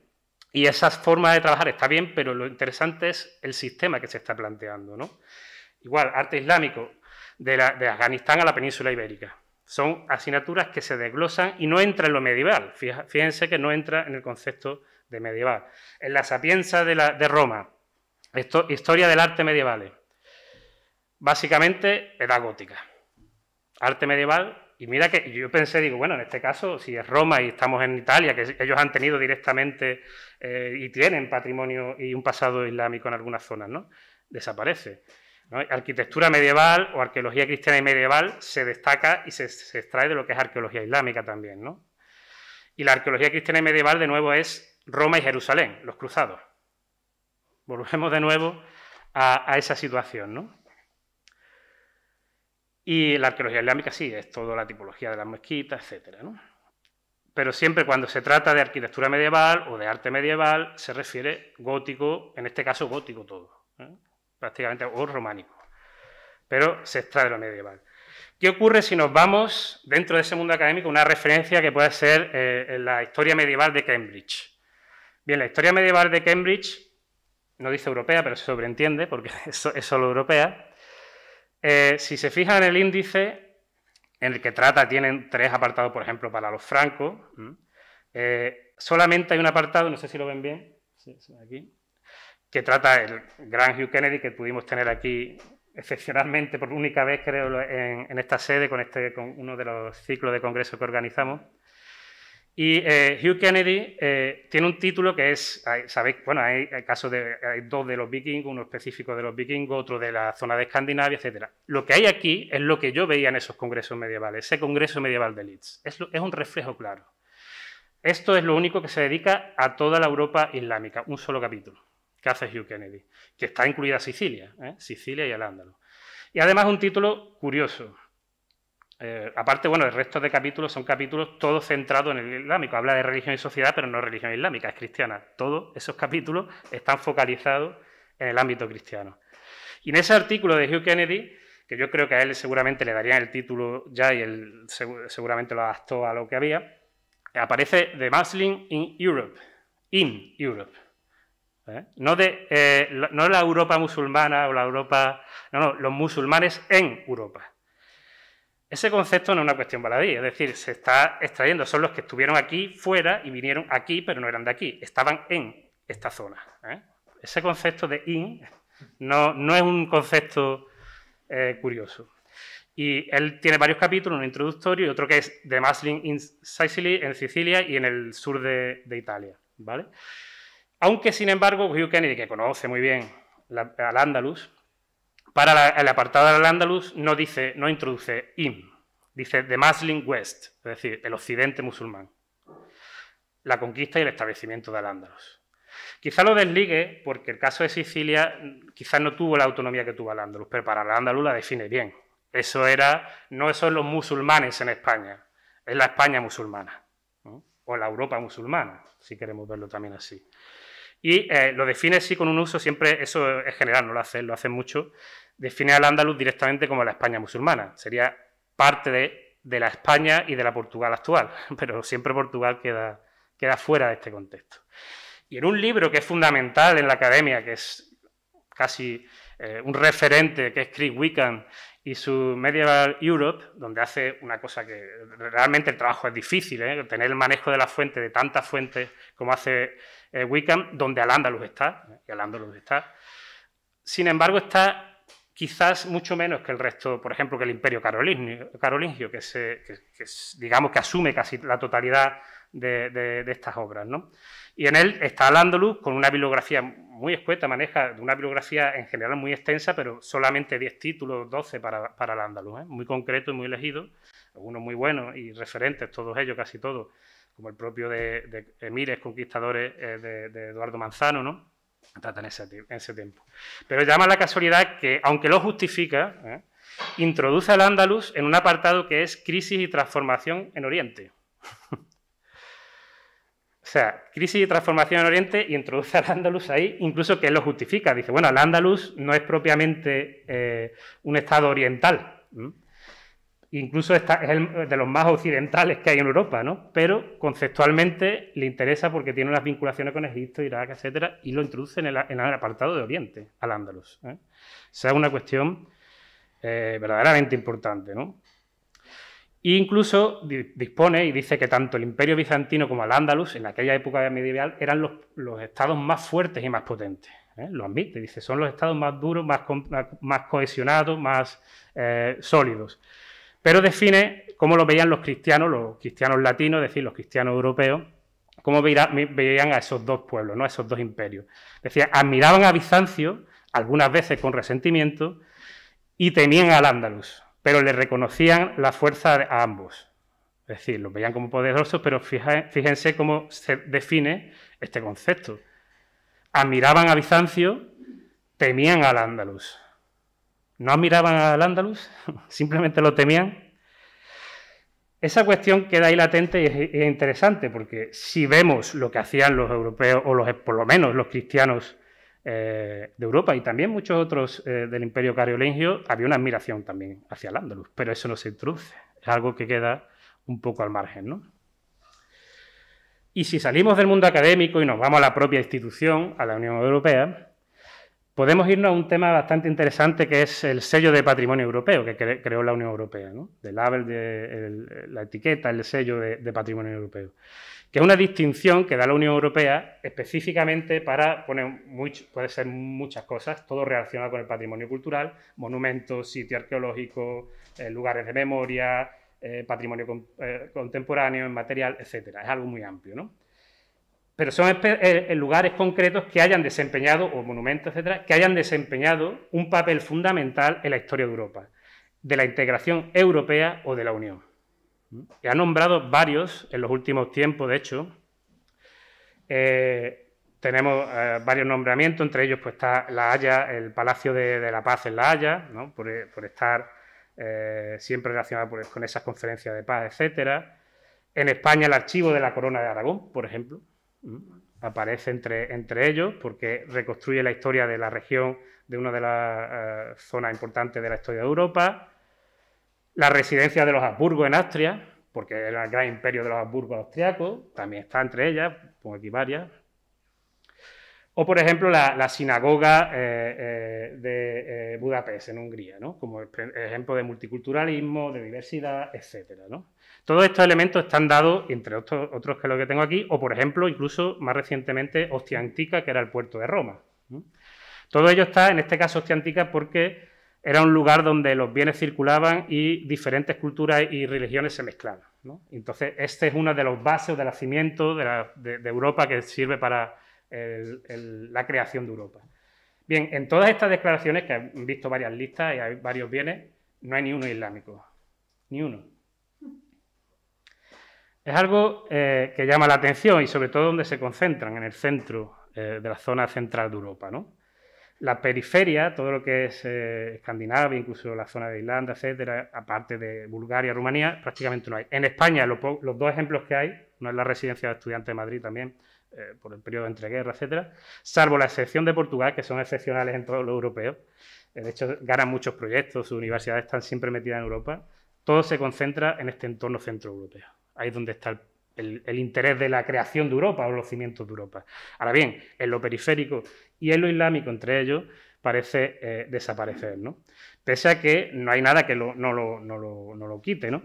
Y esa forma de trabajar está bien, pero lo interesante es el sistema que se está planteando, ¿no? Igual, arte islámico, de, de Afganistán a la península ibérica. Son asignaturas que se desglosan y no entra en lo medieval. Fíjense que no entra en el concepto de medieval. En la sapienza de, de Roma, historia del arte medieval. Básicamente, edad gótica arte medieval. Y mira que yo pensé, digo, bueno, en este caso, si es Roma y estamos en Italia, que ellos han tenido directamente eh, y tienen patrimonio y un pasado islámico en algunas zonas, ¿no? Desaparece. Arquitectura medieval o arqueología cristiana y medieval se destaca y se, extrae de lo que es arqueología islámica también, ¿no? Y la arqueología cristiana y medieval, de nuevo, es Roma y Jerusalén, los cruzados. Volvemos de nuevo a, a esa situación, ¿no? Y la arqueología islámica sí, es toda la tipología de las mezquitas, etc. Pero siempre cuando se trata de arquitectura medieval o de arte medieval, se refiere gótico, en este caso gótico todo, ¿eh? prácticamente, o románico. Pero se extrae lo medieval. ¿Qué ocurre si nos vamos dentro de ese mundo académico una referencia que puede ser eh, la historia medieval de Cambridge? Bien, la historia medieval de Cambridge no dice europea, pero se sobreentiende porque es solo europea eh, si se fijan en el índice, en el que trata, tienen tres apartados, por ejemplo, para los francos. Eh, solamente hay un apartado, no sé si lo ven bien, aquí, que trata el gran Hugh Kennedy que pudimos tener aquí excepcionalmente por única vez, creo, en, esta sede, con, este, con uno de los ciclos de congreso que organizamos. Y eh, Hugh Kennedy eh, tiene un título que es, ¿sabéis? Bueno, hay, casos de, hay dos de los vikingos, uno específico de los vikingos, otro de la zona de Escandinavia, etc. Lo que hay aquí es lo que yo veía en esos congresos medievales, ese congreso medieval de Leeds. Es, es un reflejo claro. Esto es lo único que se dedica a toda la Europa islámica, un solo capítulo que hace Hugh Kennedy, que está incluida Sicilia, ¿eh? Sicilia y el Ándalo. Y además un título curioso, eh, aparte, bueno, el resto de capítulos son capítulos todos centrados en el islámico. Habla de religión y sociedad, pero no religión islámica, es cristiana. Todos esos capítulos están focalizados en el ámbito cristiano. Y en ese artículo de Hugh Kennedy, que yo creo que a él seguramente le darían el título ya y él seguramente lo adaptó a lo que había, aparece The Muslim in Europe. In Europe. ¿Eh? No, de, eh, no la Europa musulmana o la Europa. No, no, los musulmanes en Europa. Ese concepto no es una cuestión baladí, es decir, se está extrayendo, son los que estuvieron aquí fuera y vinieron aquí, pero no eran de aquí, estaban en esta zona. ¿eh? Ese concepto de in no, es un concepto eh, curioso. Y él tiene varios capítulos, un introductorio y otro que es The Muslim in Sicily, en Sicilia y en el sur de, Italia. ¿vale? Aunque, sin embargo, Hugh Kennedy, que conoce muy bien al Andalus, para el apartado del Andalus no dice, no introduce im, dice the Muslim West, es decir, el occidente musulmán. La conquista y el establecimiento del Andalus. Quizá lo desligue porque el caso de Sicilia quizás no tuvo la autonomía que tuvo el Andalus, pero para el Andalus la define bien. Eso era, no son los musulmanes en España, es la España musulmana, o la Europa musulmana, si queremos verlo también así. Y eh, lo define así con un uso, siempre, eso es general, no lo hace, lo hace mucho, define al andaluz directamente como la España musulmana. Sería parte de, la España y de la Portugal actual, pero siempre Portugal queda, queda fuera de este contexto. Y en un libro que es fundamental en la academia, que es casi eh, un referente, que es Chris Wickham y su Medieval Europe, donde hace una cosa que realmente el trabajo es difícil, ¿eh? tener el manejo de la fuente, de tantas fuentes como hace eh, Wickham, donde Al-Ándalus está, y Al-Ándalus está. Sin embargo, está quizás mucho menos que el resto, por ejemplo, que el imperio carolingio, que, se, digamos que asume casi la totalidad de, estas obras. ¿no? Y en él está Al-Ándalus con una bibliografía muy escueta, maneja una bibliografía en general muy extensa, pero solamente 10 títulos, 12 para, para Al-Ándalus, ¿eh? muy concreto y muy elegido, algunos muy buenos y referentes, todos ellos, casi todos, como el propio de, Emires Conquistadores eh, de, Eduardo Manzano, ¿no? trata en ese, tiempo. Pero llama la casualidad que, aunque lo justifica, ¿eh? introduce al Andalus en un apartado que es crisis y transformación en Oriente. o sea, crisis y transformación en Oriente y introduce al Andalus ahí, incluso que lo justifica. Dice, bueno, el Andalus no es propiamente eh, un estado oriental. Incluso es de los más occidentales que hay en Europa, ¿no? Pero conceptualmente le interesa porque tiene unas vinculaciones con Egipto, Irak, etcétera, y lo introduce en el, apartado de Oriente, al Andalus. ¿eh? O sea, una cuestión eh, verdaderamente importante, ¿no? E incluso dispone y dice que tanto el Imperio Bizantino como el Andalus, en aquella época medieval, eran los, estados más fuertes y más potentes. ¿eh? Lo admite, dice, son los estados más duros, más, más cohesionados, más sólidos pero define cómo lo veían los cristianos, los cristianos latinos, es decir, los cristianos europeos, cómo veían a esos dos pueblos, ¿no? a esos dos imperios. Decía, admiraban a Bizancio, algunas veces con resentimiento, y temían al Andalus, pero le reconocían la fuerza a ambos. Es decir, los veían como poderosos, pero fíjense cómo se define este concepto. Admiraban a Bizancio, temían al Andalus no admiraban al Andalus, simplemente lo temían. Esa cuestión queda ahí latente y es, interesante porque si vemos lo que hacían los europeos, o los, por lo menos los cristianos eh, de Europa y también muchos otros eh, del imperio carolingio, había una admiración también hacia el Andalus, pero eso no se introduce, es algo que queda un poco al margen. ¿no? Y si salimos del mundo académico y nos vamos a la propia institución, a la Unión Europea, podemos irnos a un tema bastante interesante que es el sello de patrimonio europeo que creó la Unión Europea, ¿no? del label, de, la etiqueta, el sello de, patrimonio europeo, que es una distinción que da la Unión Europea específicamente para poner, puede ser muchas cosas, todo relacionado con el patrimonio cultural, monumentos, sitios arqueológicos, eh, lugares de memoria, eh, patrimonio contemporáneo, inmaterial, etc. Es algo muy amplio, ¿no? Pero son lugares concretos que hayan desempeñado, o monumentos, etcétera, que hayan desempeñado un papel fundamental en la historia de Europa, de la integración europea o de la Unión. Y ha nombrado varios en los últimos tiempos, de hecho. Eh, tenemos eh, varios nombramientos, entre ellos pues, está La Haya, el Palacio de, la Paz en La Haya, por, estar eh, siempre relacionado con esas conferencias de paz, etcétera. En España el Archivo de la Corona de Aragón, por ejemplo, aparece entre, entre ellos porque reconstruye la historia de la región de una de las zonas importantes de la historia de Europa la residencia de los Habsburgo en Austria, porque era el gran imperio de los Habsburgo austriacos, también está entre ellas, pongo aquí varias. O, por ejemplo, la, sinagoga eh, eh, de eh, Budapest, en Hungría, ¿no? como ejemplo de multiculturalismo, de diversidad, etc. ¿no? Todos estos elementos están dados, entre otros, otros que lo que tengo aquí, o, por ejemplo, incluso más recientemente, Ostia Antica, que era el puerto de Roma. Todo ello está, en este caso, Ostia Antica, porque era un lugar donde los bienes circulaban y diferentes culturas y religiones se mezclaban. Entonces, este es uno de los bases de nacimiento de, Europa que sirve para la creación de Europa. Bien, en todas estas declaraciones, que han visto varias listas y hay varios bienes, no hay ni uno islámico. Ni uno. Es algo eh, que llama la atención y sobre todo donde se concentran, en el centro eh, de la zona central de Europa. ¿no? La periferia, todo lo que es eh, Escandinavia, incluso la zona de Irlanda, etcétera, aparte de Bulgaria, Rumanía, prácticamente no hay. En España, los dos ejemplos que hay, uno es la residencia de estudiantes de Madrid también, eh, por el periodo entre guerras, etcétera, salvo la excepción de Portugal, que son excepcionales en todos los europeos. Eh, de hecho, ganan muchos proyectos, sus universidades están siempre metidas en Europa. Todo se concentra en este entorno centroeuropeo. Ahí es donde está el interés de la creación de Europa o los cimientos de Europa. Ahora bien, en lo periférico y en lo islámico, entre ellos, parece eh, desaparecer, ¿no? Pese a que no hay nada que no, lo, no, lo, quite, ¿no?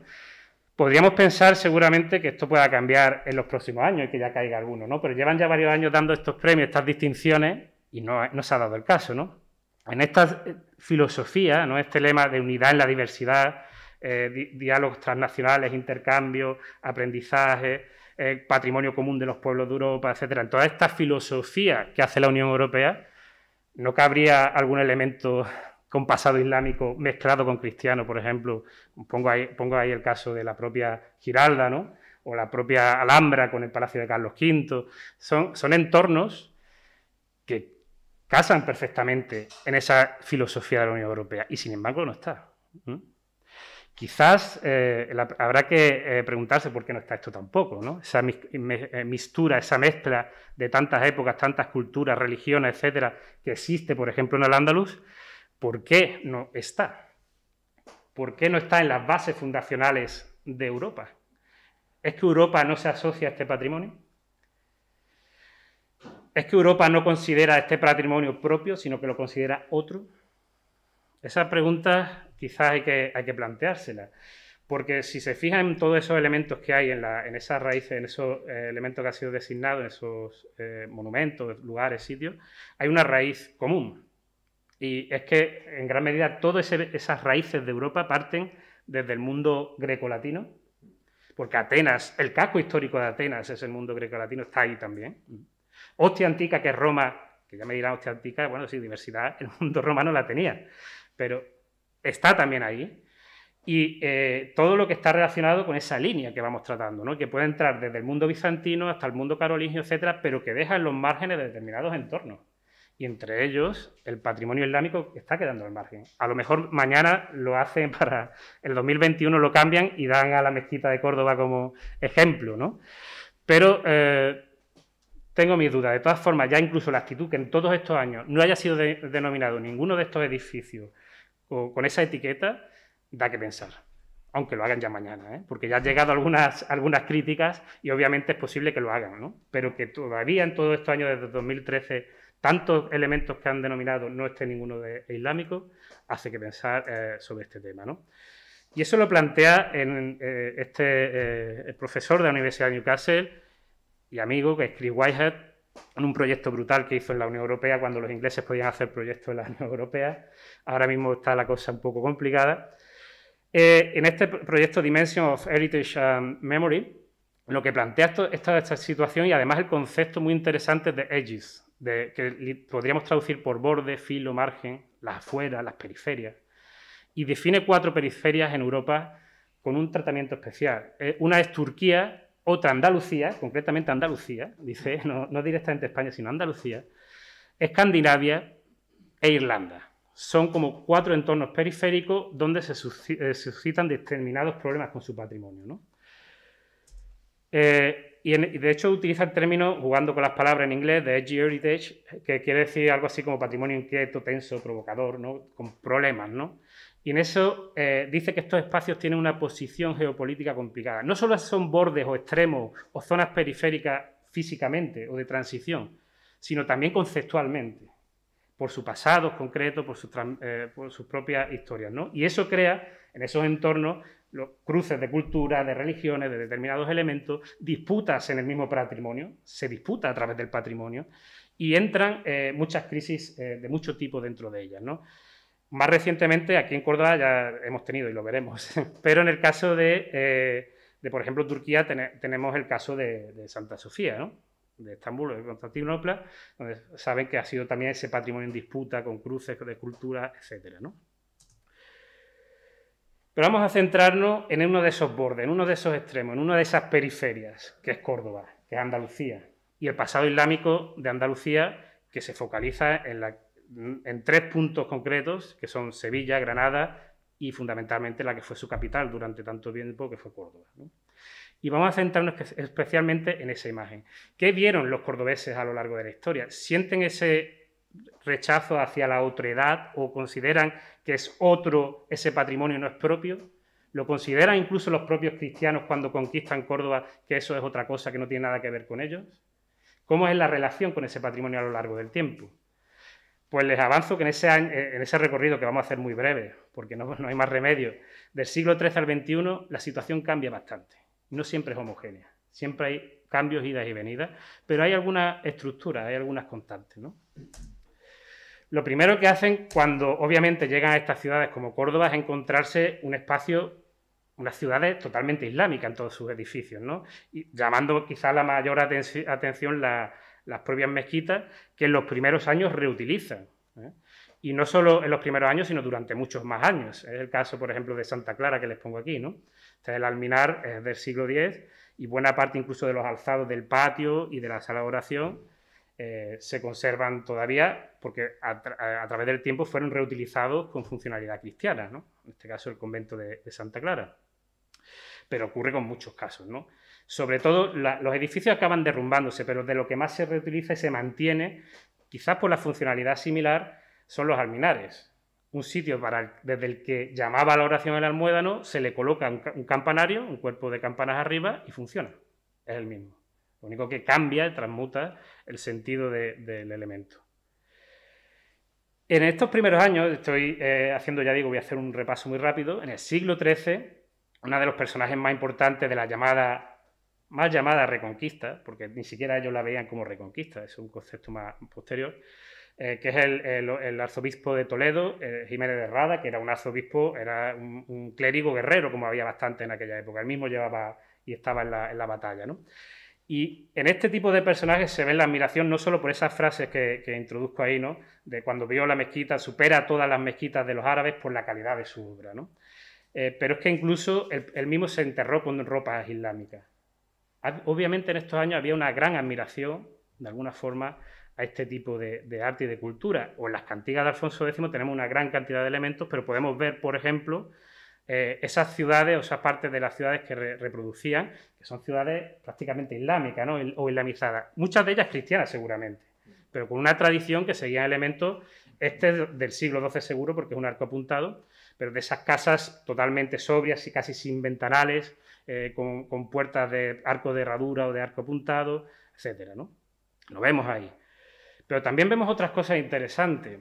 Podríamos pensar seguramente que esto pueda cambiar en los próximos años y que ya caiga alguno, ¿no? Pero llevan ya varios años dando estos premios, estas distinciones, y no, no se ha dado el caso, ¿no? En esta eh, filosofía, ¿no? este lema de unidad en la diversidad, eh, diálogos transnacionales, intercambios, aprendizaje, eh, patrimonio común de los pueblos de Europa, etc. En toda esta filosofía que hace la Unión Europea, ¿no cabría algún elemento con pasado islámico mezclado con cristiano, por ejemplo? Pongo ahí, el caso de la propia Giralda, ¿no? o la propia Alhambra con el Palacio de Carlos V. Son, entornos que casan perfectamente en esa filosofía de la Unión Europea y sin embargo no está. Quizás eh, habrá que eh, preguntarse por qué no está esto tampoco, ¿no? Esa eh, mistura, esa mezcla de tantas épocas, tantas culturas, religiones, etcétera, que existe, por ejemplo, en el Andaluz, ¿por qué no está? ¿Por qué no está en las bases fundacionales de Europa? ¿Es que Europa no se asocia a este patrimonio? ¿Es que Europa no considera este patrimonio propio, sino que lo considera otro? Esa pregunta quizás hay que, hay que planteársela. Porque si se fijan en todos esos elementos que hay en, en esas raíces, en esos eh, elementos que han sido designados, en esos eh, monumentos, lugares, sitios, hay una raíz común. Y es que en gran medida todas esas raíces de Europa parten desde el mundo greco-latino, porque Atenas, el casco histórico de Atenas es el mundo greco-latino, está ahí también. Hostia antica, que es Roma, que ya me dirán hostia antica, bueno, sí, diversidad, el mundo romano la tenía, pero está también ahí. Y eh, todo lo que está relacionado con esa línea que vamos tratando, ¿no? que puede entrar desde el mundo bizantino hasta el mundo carolingio, etcétera, pero que deja en los márgenes de determinados entornos. Y entre ellos, el patrimonio islámico está quedando al margen. A lo mejor mañana lo hacen para el 2021, lo cambian y dan a la mezquita de Córdoba como ejemplo, ¿no? Pero eh, tengo mis dudas. De todas formas, ya incluso la actitud que en todos estos años no haya sido denominado ninguno de estos edificios con esa etiqueta, da que pensar. Aunque lo hagan ya mañana, ¿eh? porque ya han llegado algunas, algunas críticas y obviamente es posible que lo hagan, ¿no? Pero que todavía en todos estos años, desde 2013, tantos elementos que han denominado no esté ninguno de islámico, hace que pensar eh, sobre este tema, ¿no? Y eso lo plantea eh, este profesor de la Universidad de Newcastle y amigo, que es Chris Whitehead, en un proyecto brutal que hizo en la Unión Europea cuando los ingleses podían hacer proyectos en la Unión Europea. Ahora mismo está la cosa un poco complicada. Eh, en este proyecto Dimension of Heritage and Memory, lo que plantea esta, situación y además el concepto muy interesante de edges, que podríamos traducir por borde, filo, margen, las afueras, las periferias, y define cuatro periferias en Europa con un tratamiento especial. Eh, una es Turquía, otra Andalucía, concretamente Andalucía, dice, no, directamente España, sino Andalucía, Escandinavia e Irlanda. Son como cuatro entornos periféricos donde se eh, suscitan determinados problemas con su patrimonio. ¿no? Eh, y, de hecho utiliza el término, jugando con las palabras en inglés, de edgy heritage, que quiere decir algo así como patrimonio inquieto, tenso, provocador, ¿no? con problemas. ¿no? Y en eso eh, dice que estos espacios tienen una posición geopolítica complicada. No solo son bordes o extremos o zonas periféricas físicamente o de transición, sino también conceptualmente, por su pasado concreto, por, eh, por sus propias historias. ¿no? Y eso crea en esos entornos los cruces de cultura, de religiones, de determinados elementos, disputas en el mismo patrimonio, se disputa a través del patrimonio y entran eh, muchas crisis eh, de mucho tipo dentro de ellas. ¿no? Más recientemente, aquí en Córdoba ya hemos tenido, y lo veremos, pero en el caso de, eh, por ejemplo, Turquía tenemos el caso de, Santa Sofía, de Estambul, de Constantinopla, donde saben que ha sido también ese patrimonio en disputa con cruces de cultura, etcétera, ¿no? Pero vamos a centrarnos en uno de esos bordes, en uno de esos extremos, en una de esas periferias, que es Córdoba, que es Andalucía, y el pasado islámico de Andalucía, que se focaliza en, tres puntos concretos, que son Sevilla, Granada y fundamentalmente la que fue su capital durante tanto tiempo, que fue Córdoba. Y vamos a centrarnos especialmente en esa imagen. ¿Qué vieron los cordobeses a lo largo de la historia? ¿Sienten ese rechazo hacia la otredad o consideran que es otro, ese patrimonio no es propio? ¿Lo consideran incluso los propios cristianos cuando conquistan Córdoba que eso es otra cosa que no tiene nada que ver con ellos? ¿Cómo es la relación con ese patrimonio a lo largo del tiempo? Pues les avanzo que en ese, en ese recorrido, que vamos a hacer muy breve, porque no, no hay más remedio, del siglo XIII al XXI la situación cambia bastante. No siempre es homogénea, siempre hay cambios, idas y venidas, pero hay algunas estructuras, hay algunas constantes. ¿no? Lo primero que hacen cuando obviamente llegan a estas ciudades como Córdoba es encontrarse un espacio, unas ciudades totalmente islámicas en todos sus edificios, ¿no? Y llamando quizás la mayor atención las propias mezquitas que en los primeros años reutilizan. ¿eh? Y no solo en los primeros años, sino durante muchos más años. Es el caso, por ejemplo, de Santa Clara que les pongo aquí, ¿no? Este el alminar es del siglo X y buena parte incluso de los alzados del patio y de la sala de oración eh, se conservan todavía porque a, través del tiempo fueron reutilizados con funcionalidad cristiana, ¿no? en este caso el convento de, Santa Clara. Pero ocurre con muchos casos. ¿no? Sobre todo los edificios acaban derrumbándose, pero de lo que más se reutiliza y se mantiene, quizás por la funcionalidad similar, son los alminares. Un sitio desde el que llamaba la oración el almuédano, se le coloca un campanario, un cuerpo de campanas arriba y funciona. Es el mismo. Lo único que cambia, transmuta el sentido del elemento. En estos primeros años, estoy eh, haciendo, ya digo, voy a hacer un repaso muy rápido, en el siglo XIII, uno de los personajes más importantes de la llamada, más llamada reconquista, porque ni siquiera ellos la veían como reconquista, es un concepto más posterior, eh, que es el, arzobispo de Toledo, eh, Jiménez de Rada, que era un arzobispo, era un, clérigo guerrero, como había bastante en aquella época. Él mismo llevaba y estaba en la, en la batalla. ¿no? Y en este tipo de personajes se ve la admiración no solo por esas frases que, introduzco ahí, ¿no? De cuando vio la mezquita, supera todas las mezquitas de los árabes por la calidad de su obra, ¿no? Eh, pero es que incluso él, mismo se enterró con ropas islámicas. Obviamente en estos años había una gran admiración, de alguna forma, a este tipo de, arte y de cultura. O en las cantigas de Alfonso X tenemos una gran cantidad de elementos, pero podemos ver, por ejemplo, eh, esas ciudades o esas partes de las ciudades que reproducían, que son ciudades prácticamente islámicas o islamizadas, muchas de ellas cristianas seguramente, pero con una tradición que seguía elementos, este del siglo XII seguro porque es un arco apuntado, pero de esas casas totalmente sobrias y casi sin ventanales, eh, con, puertas de arco de herradura o de arco apuntado, etc. ¿no? Lo vemos ahí. Pero también vemos otras cosas interesantes.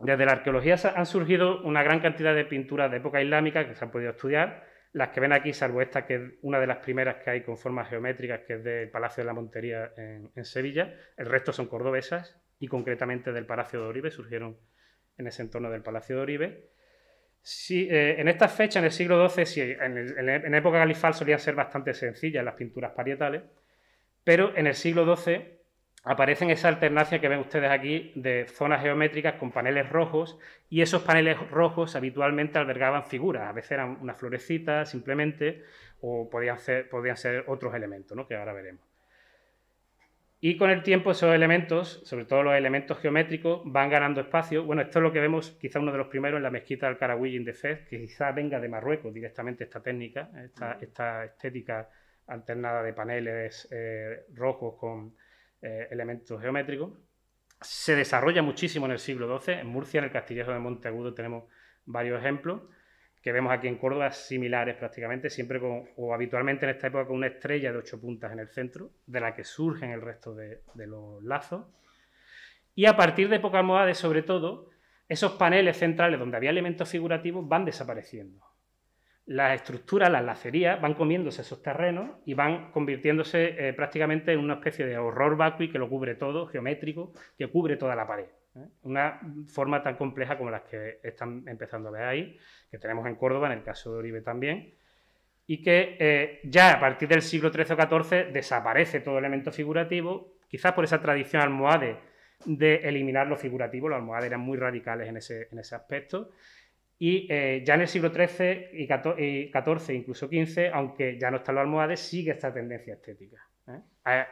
Desde la arqueología han surgido una gran cantidad de pinturas de época islámica que se han podido estudiar. Las que ven aquí, salvo esta, que es una de las primeras que hay con formas geométricas, que es del Palacio de la Montería en, Sevilla. El resto son cordobesas y concretamente del Palacio de Oribe, surgieron en ese entorno del Palacio de Oribe. Eh, en esta fecha, en el siglo XII, en, en, época califal solían ser bastante sencillas las pinturas parietales, pero en el siglo XII aparecen esa alternancia que ven ustedes aquí de zonas geométricas con paneles rojos y esos paneles rojos habitualmente albergaban figuras, a veces eran una florecita simplemente o podían ser, podían ser otros elementos, ¿no? que ahora veremos. Y con el tiempo esos elementos, sobre todo los elementos geométricos, van ganando espacio. Bueno, esto es lo que vemos quizá uno de los primeros en la mezquita del Karawiyin de Fez, que quizá venga de Marruecos directamente esta técnica, esta, estética alternada de paneles eh, rojos con eh, elementos geométricos. Se desarrolla muchísimo en el siglo XII. En Murcia, en el Castillejo de Monteagudo, tenemos varios ejemplos que vemos aquí en Córdoba similares prácticamente, siempre con, o habitualmente en esta época con una estrella de ocho puntas en el centro, de la que surgen el resto de, los lazos. Y a partir de época almohades, sobre todo, esos paneles centrales donde había elementos figurativos van desapareciendo. Las estructuras, las lacerías, van comiéndose esos terrenos y van convirtiéndose eh, prácticamente en una especie de horror vacui que lo cubre todo, geométrico, que cubre toda la pared. ¿eh? Una forma tan compleja como las que están empezando a ver ahí, que tenemos en Córdoba, en el caso de Oribe también, y que eh, ya a partir del siglo XIII o XIV desaparece todo elemento figurativo, quizás por esa tradición almohade de eliminar lo figurativo, los almohades eran muy radicales en ese, en ese aspecto, y eh, ya en el siglo XIII y XIV, incluso XV, aunque ya no están los almohades, sigue esta tendencia estética. ¿eh?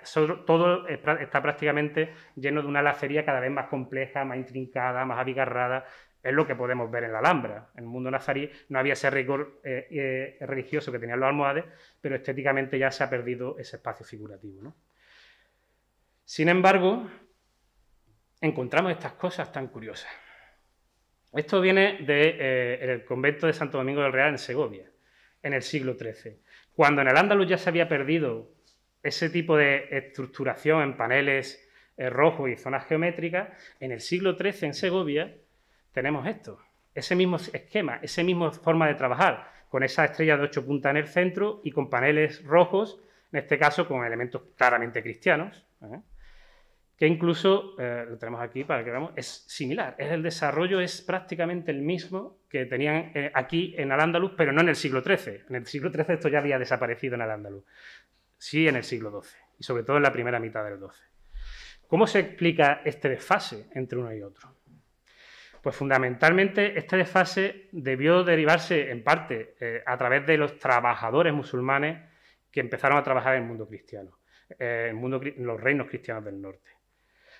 todo está prácticamente lleno de una lacería cada vez más compleja, más intrincada, más abigarrada. Es lo que podemos ver en la Alhambra. En el mundo nazarí no había ese rigor eh, religioso que tenían los almohades, pero estéticamente ya se ha perdido ese espacio figurativo. Sin embargo, encontramos estas cosas tan curiosas. Esto viene del de, convento de Santo Domingo del Real en Segovia, en el siglo XIII. Cuando en el Andaluz ya se había perdido ese tipo de estructuración en paneles eh, rojos y zonas geométricas, en el siglo XIII en Segovia tenemos esto, ese mismo esquema, esa misma forma de trabajar, con esa estrella de ocho puntas en el centro y con paneles rojos, en este caso con elementos claramente cristianos. ¿eh? Que incluso, eh, lo tenemos aquí para que veamos, es similar. Es el desarrollo es prácticamente el mismo que tenían eh, aquí en Al-Ándalus, pero no en el siglo XIII. En el siglo XIII esto ya había desaparecido en Al-Ándalus. Sí en el siglo XII, y sobre todo en la primera mitad del XII. ¿Cómo se explica este desfase entre uno y otro? Pues fundamentalmente este desfase debió derivarse en parte eh, a través de los trabajadores musulmanes que empezaron a trabajar en el mundo cristiano, en mundo, los reinos cristianos del norte.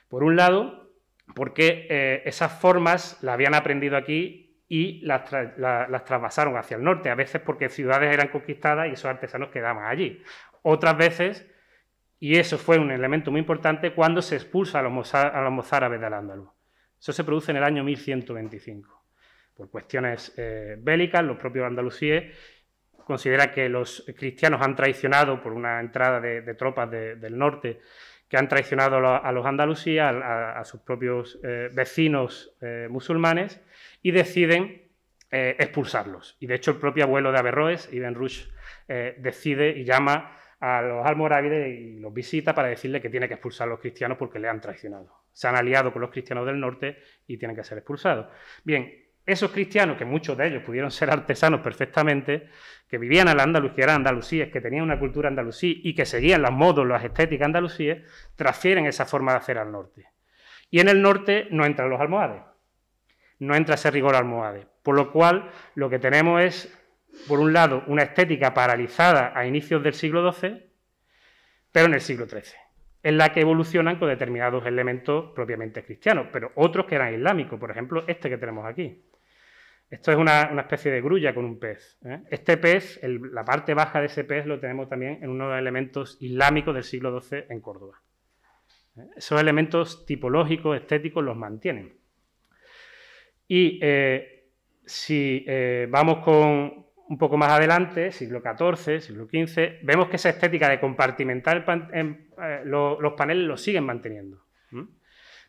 Por un lado, porque eh, esas formas las habían aprendido aquí y las, trasvasaron hacia el norte, a veces porque ciudades eran conquistadas y esos artesanos quedaban allí. Otras veces, y eso fue un elemento muy importante, cuando se expulsa a los, mozárabes del Andaluz. Eso se produce en el año 1125. Por cuestiones eh, bélicas, los propios andalusíes consideran que los cristianos han traicionado por una entrada de, tropas del norte que han traicionado a los andalusíes, a, sus propios eh, vecinos eh, musulmanes, y deciden eh, expulsarlos. Y de hecho el propio abuelo de Averroes, Ibn Rushd, decide y llama a los almorávides y los visita para decirle que tiene que expulsar a los cristianos porque le han traicionado. Se han aliado con los cristianos del norte y tienen que ser expulsados. Bien, esos cristianos, que muchos de ellos pudieron ser artesanos perfectamente, que vivían en la Andaluz, que eran andalusíes, que tenían una cultura andalusí y que seguían los modos, las estéticas andalusíes, transfieren esa forma de hacer al norte. Y en el norte no entran los almohades, no entra ese rigor almohade. Por lo cual, lo que tenemos es, por un lado, una estética paralizada a inicios del siglo XII, pero en el siglo XIII, en la que evolucionan con determinados elementos propiamente cristianos, pero otros que eran islámicos, por ejemplo, este que tenemos aquí. Esto es una, especie de grulla con un pez. ¿eh? Este pez, la parte baja de ese pez, lo tenemos también en uno de los elementos islámicos del siglo XII en Córdoba. ¿eh? Esos elementos tipológicos, estéticos, los mantienen. Y eh, si vamos con un poco más adelante, siglo XIV, siglo XV, vemos que esa estética de compartimentar los paneles lo siguen manteniendo,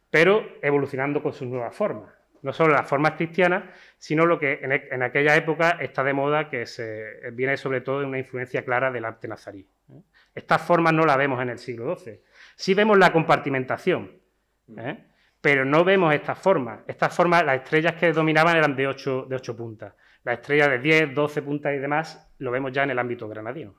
pero evolucionando con sus nuevas formas no solo las formas cristianas, sino lo que en, aquella época está de moda, que se, viene sobre todo de una influencia clara del arte nazarí. ¿eh? Estas formas no las vemos en el siglo XII. Sí vemos la compartimentación, ¿eh? pero no vemos estas formas. Estas formas, las estrellas que dominaban eran de ocho, de ocho puntas. La estrella de 10, 12 puntas y demás lo vemos ya en el ámbito granadino.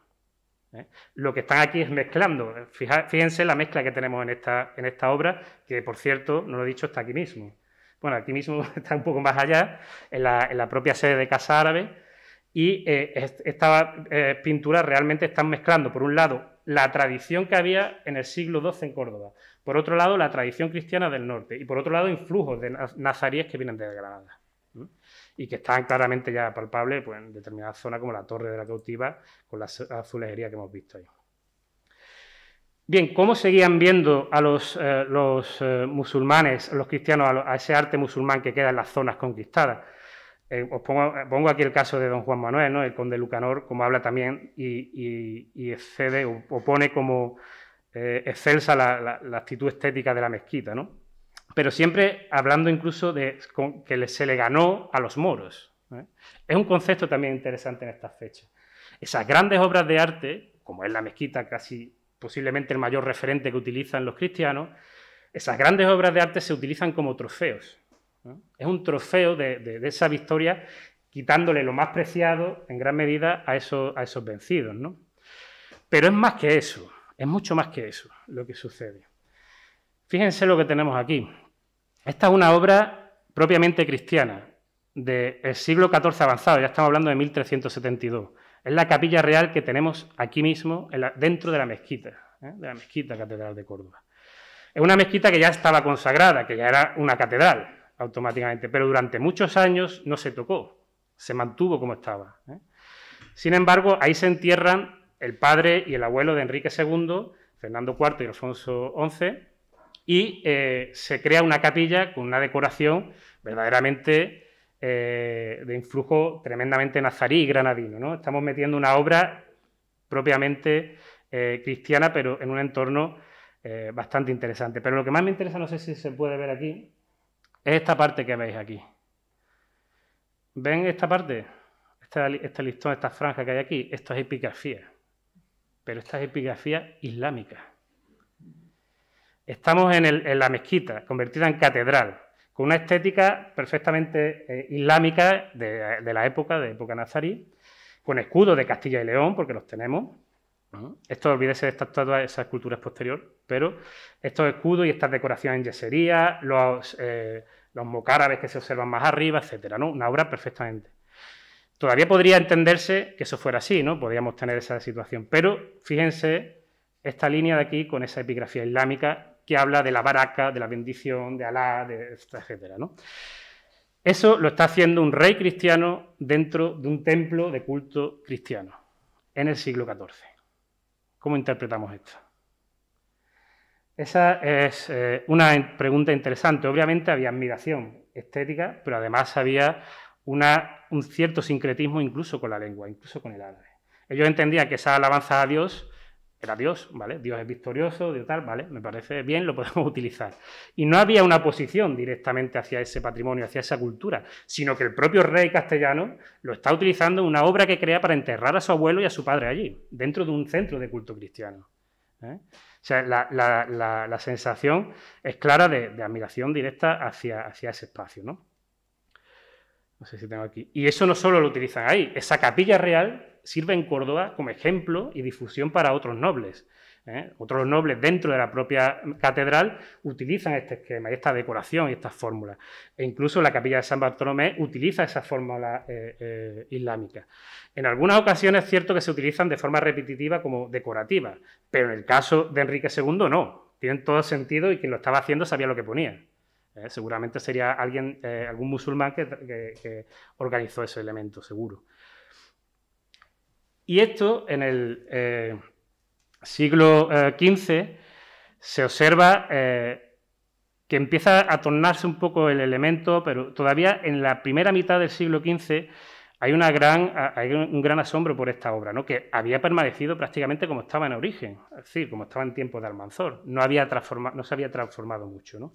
¿eh? Lo que están aquí es mezclando. Fíjense la mezcla que tenemos en esta, en esta obra, que por cierto, no lo he dicho, está aquí mismo. Bueno, aquí mismo está un poco más allá, en la, propia sede de Casa Árabe, y eh, estas eh, pinturas realmente están mezclando, por un lado, la tradición que había en el siglo XII en Córdoba, por otro lado, la tradición cristiana del norte, y por otro lado, influjos de nazaríes que vienen de Granada y que están claramente ya palpables pues, en determinadas zonas como la Torre de la Cautiva, con la azulejería que hemos visto ahí. Bien, ¿cómo seguían viendo a los, eh, eh, musulmanes, los cristianos, a, ese arte musulmán que queda en las zonas conquistadas? Eh, os pongo, aquí el caso de don Juan Manuel, el conde Lucanor, como habla también y, excede o, pone como excelsa la, actitud estética de la mezquita. ¿no? pero siempre hablando incluso de que se le ganó a los moros. Es un concepto también interesante en estas fechas. Esas grandes obras de arte, como es la mezquita, casi posiblemente el mayor referente que utilizan los cristianos, esas grandes obras de arte se utilizan como trofeos. Es un trofeo de, esa victoria, quitándole lo más preciado en gran medida a esos, vencidos. ¿no? Pero es más que eso, es mucho más que eso lo que sucede. Fíjense lo que tenemos aquí. Esta es una obra propiamente cristiana del siglo XIV avanzado, ya estamos hablando de 1372. Es la capilla real que tenemos aquí mismo, dentro de la mezquita, ¿eh? de la mezquita catedral de Córdoba. Es una mezquita que ya estaba consagrada, que ya era una catedral automáticamente, pero durante muchos años no se tocó, se mantuvo como estaba. ¿eh? Sin embargo, ahí se entierran el padre y el abuelo de Enrique II, Fernando IV y Alfonso XI, y eh, se crea una capilla con una decoración verdaderamente eh, de influjo tremendamente nazarí y granadino. ¿no? Estamos metiendo una obra propiamente eh, cristiana, pero en un entorno bastante interesante. Pero lo que más me interesa, no sé si se puede ver aquí, es esta parte que veis aquí. ¿Ven esta parte? Este, este listón, esta franja que hay aquí, esto es epigrafía. Pero esta es epigrafía islámica. Estamos en, la mezquita, convertida en catedral, con una estética perfectamente eh, islámica de, la época, de época nazarí, con escudos de Castilla y León, porque los tenemos. Esto olvídese de esta estatua, esa escultura es posterior, pero estos escudos y estas decoraciones en yesería, los, eh, los mocárabes que se observan más arriba, etcétera, ¿no? Una obra perfectamente. Todavía podría entenderse que eso fuera así, ¿no? Podríamos tener esa situación, pero fíjense esta línea de aquí con esa epigrafía islámica que habla de la baraka, de la bendición, de Alá, de, etc. Eso lo está haciendo un rey cristiano dentro de un templo de culto cristiano en el siglo XIV. ¿Cómo interpretamos esto? Esa es eh, una pregunta interesante. Obviamente había admiración estética, pero además había un cierto sincretismo incluso con la lengua, incluso con el árabe. Ellos entendían que esa alabanza a Dios era Dios, ¿vale? Dios es victorioso, Dios tal, ¿vale? Me parece bien, lo podemos utilizar. Y no había una posición directamente hacia ese patrimonio, hacia esa cultura, sino que el propio rey castellano lo está utilizando en una obra que crea para enterrar a su abuelo y a su padre allí, dentro de un centro de culto cristiano. ¿eh? O sea, la, sensación es clara de, admiración directa hacia, hacia ese espacio, ¿no? No sé si tengo aquí. Y eso no solo lo utilizan ahí, esa capilla real sirve en Córdoba como ejemplo y difusión para otros nobles. ¿eh? Otros nobles dentro de la propia catedral utilizan este esquema esta decoración y estas fórmulas. E incluso la capilla de San Bartolomé utiliza esa fórmula eh, eh, islámica. En algunas ocasiones es cierto que se utilizan de forma repetitiva como decorativa, pero en el caso de Enrique II no. Tienen todo sentido y quien lo estaba haciendo sabía lo que ponía. seguramente sería alguien, algún musulmán que organizó ese elemento, seguro. Y esto en el eh, siglo XV eh, se observa eh, que empieza a tornarse un poco el elemento, pero todavía en la primera mitad del siglo XV hay, un gran asombro por esta obra, ¿no? que había permanecido prácticamente como estaba en origen, es decir, como estaba en tiempos de Almanzor, no, había no se había transformado mucho. ¿no?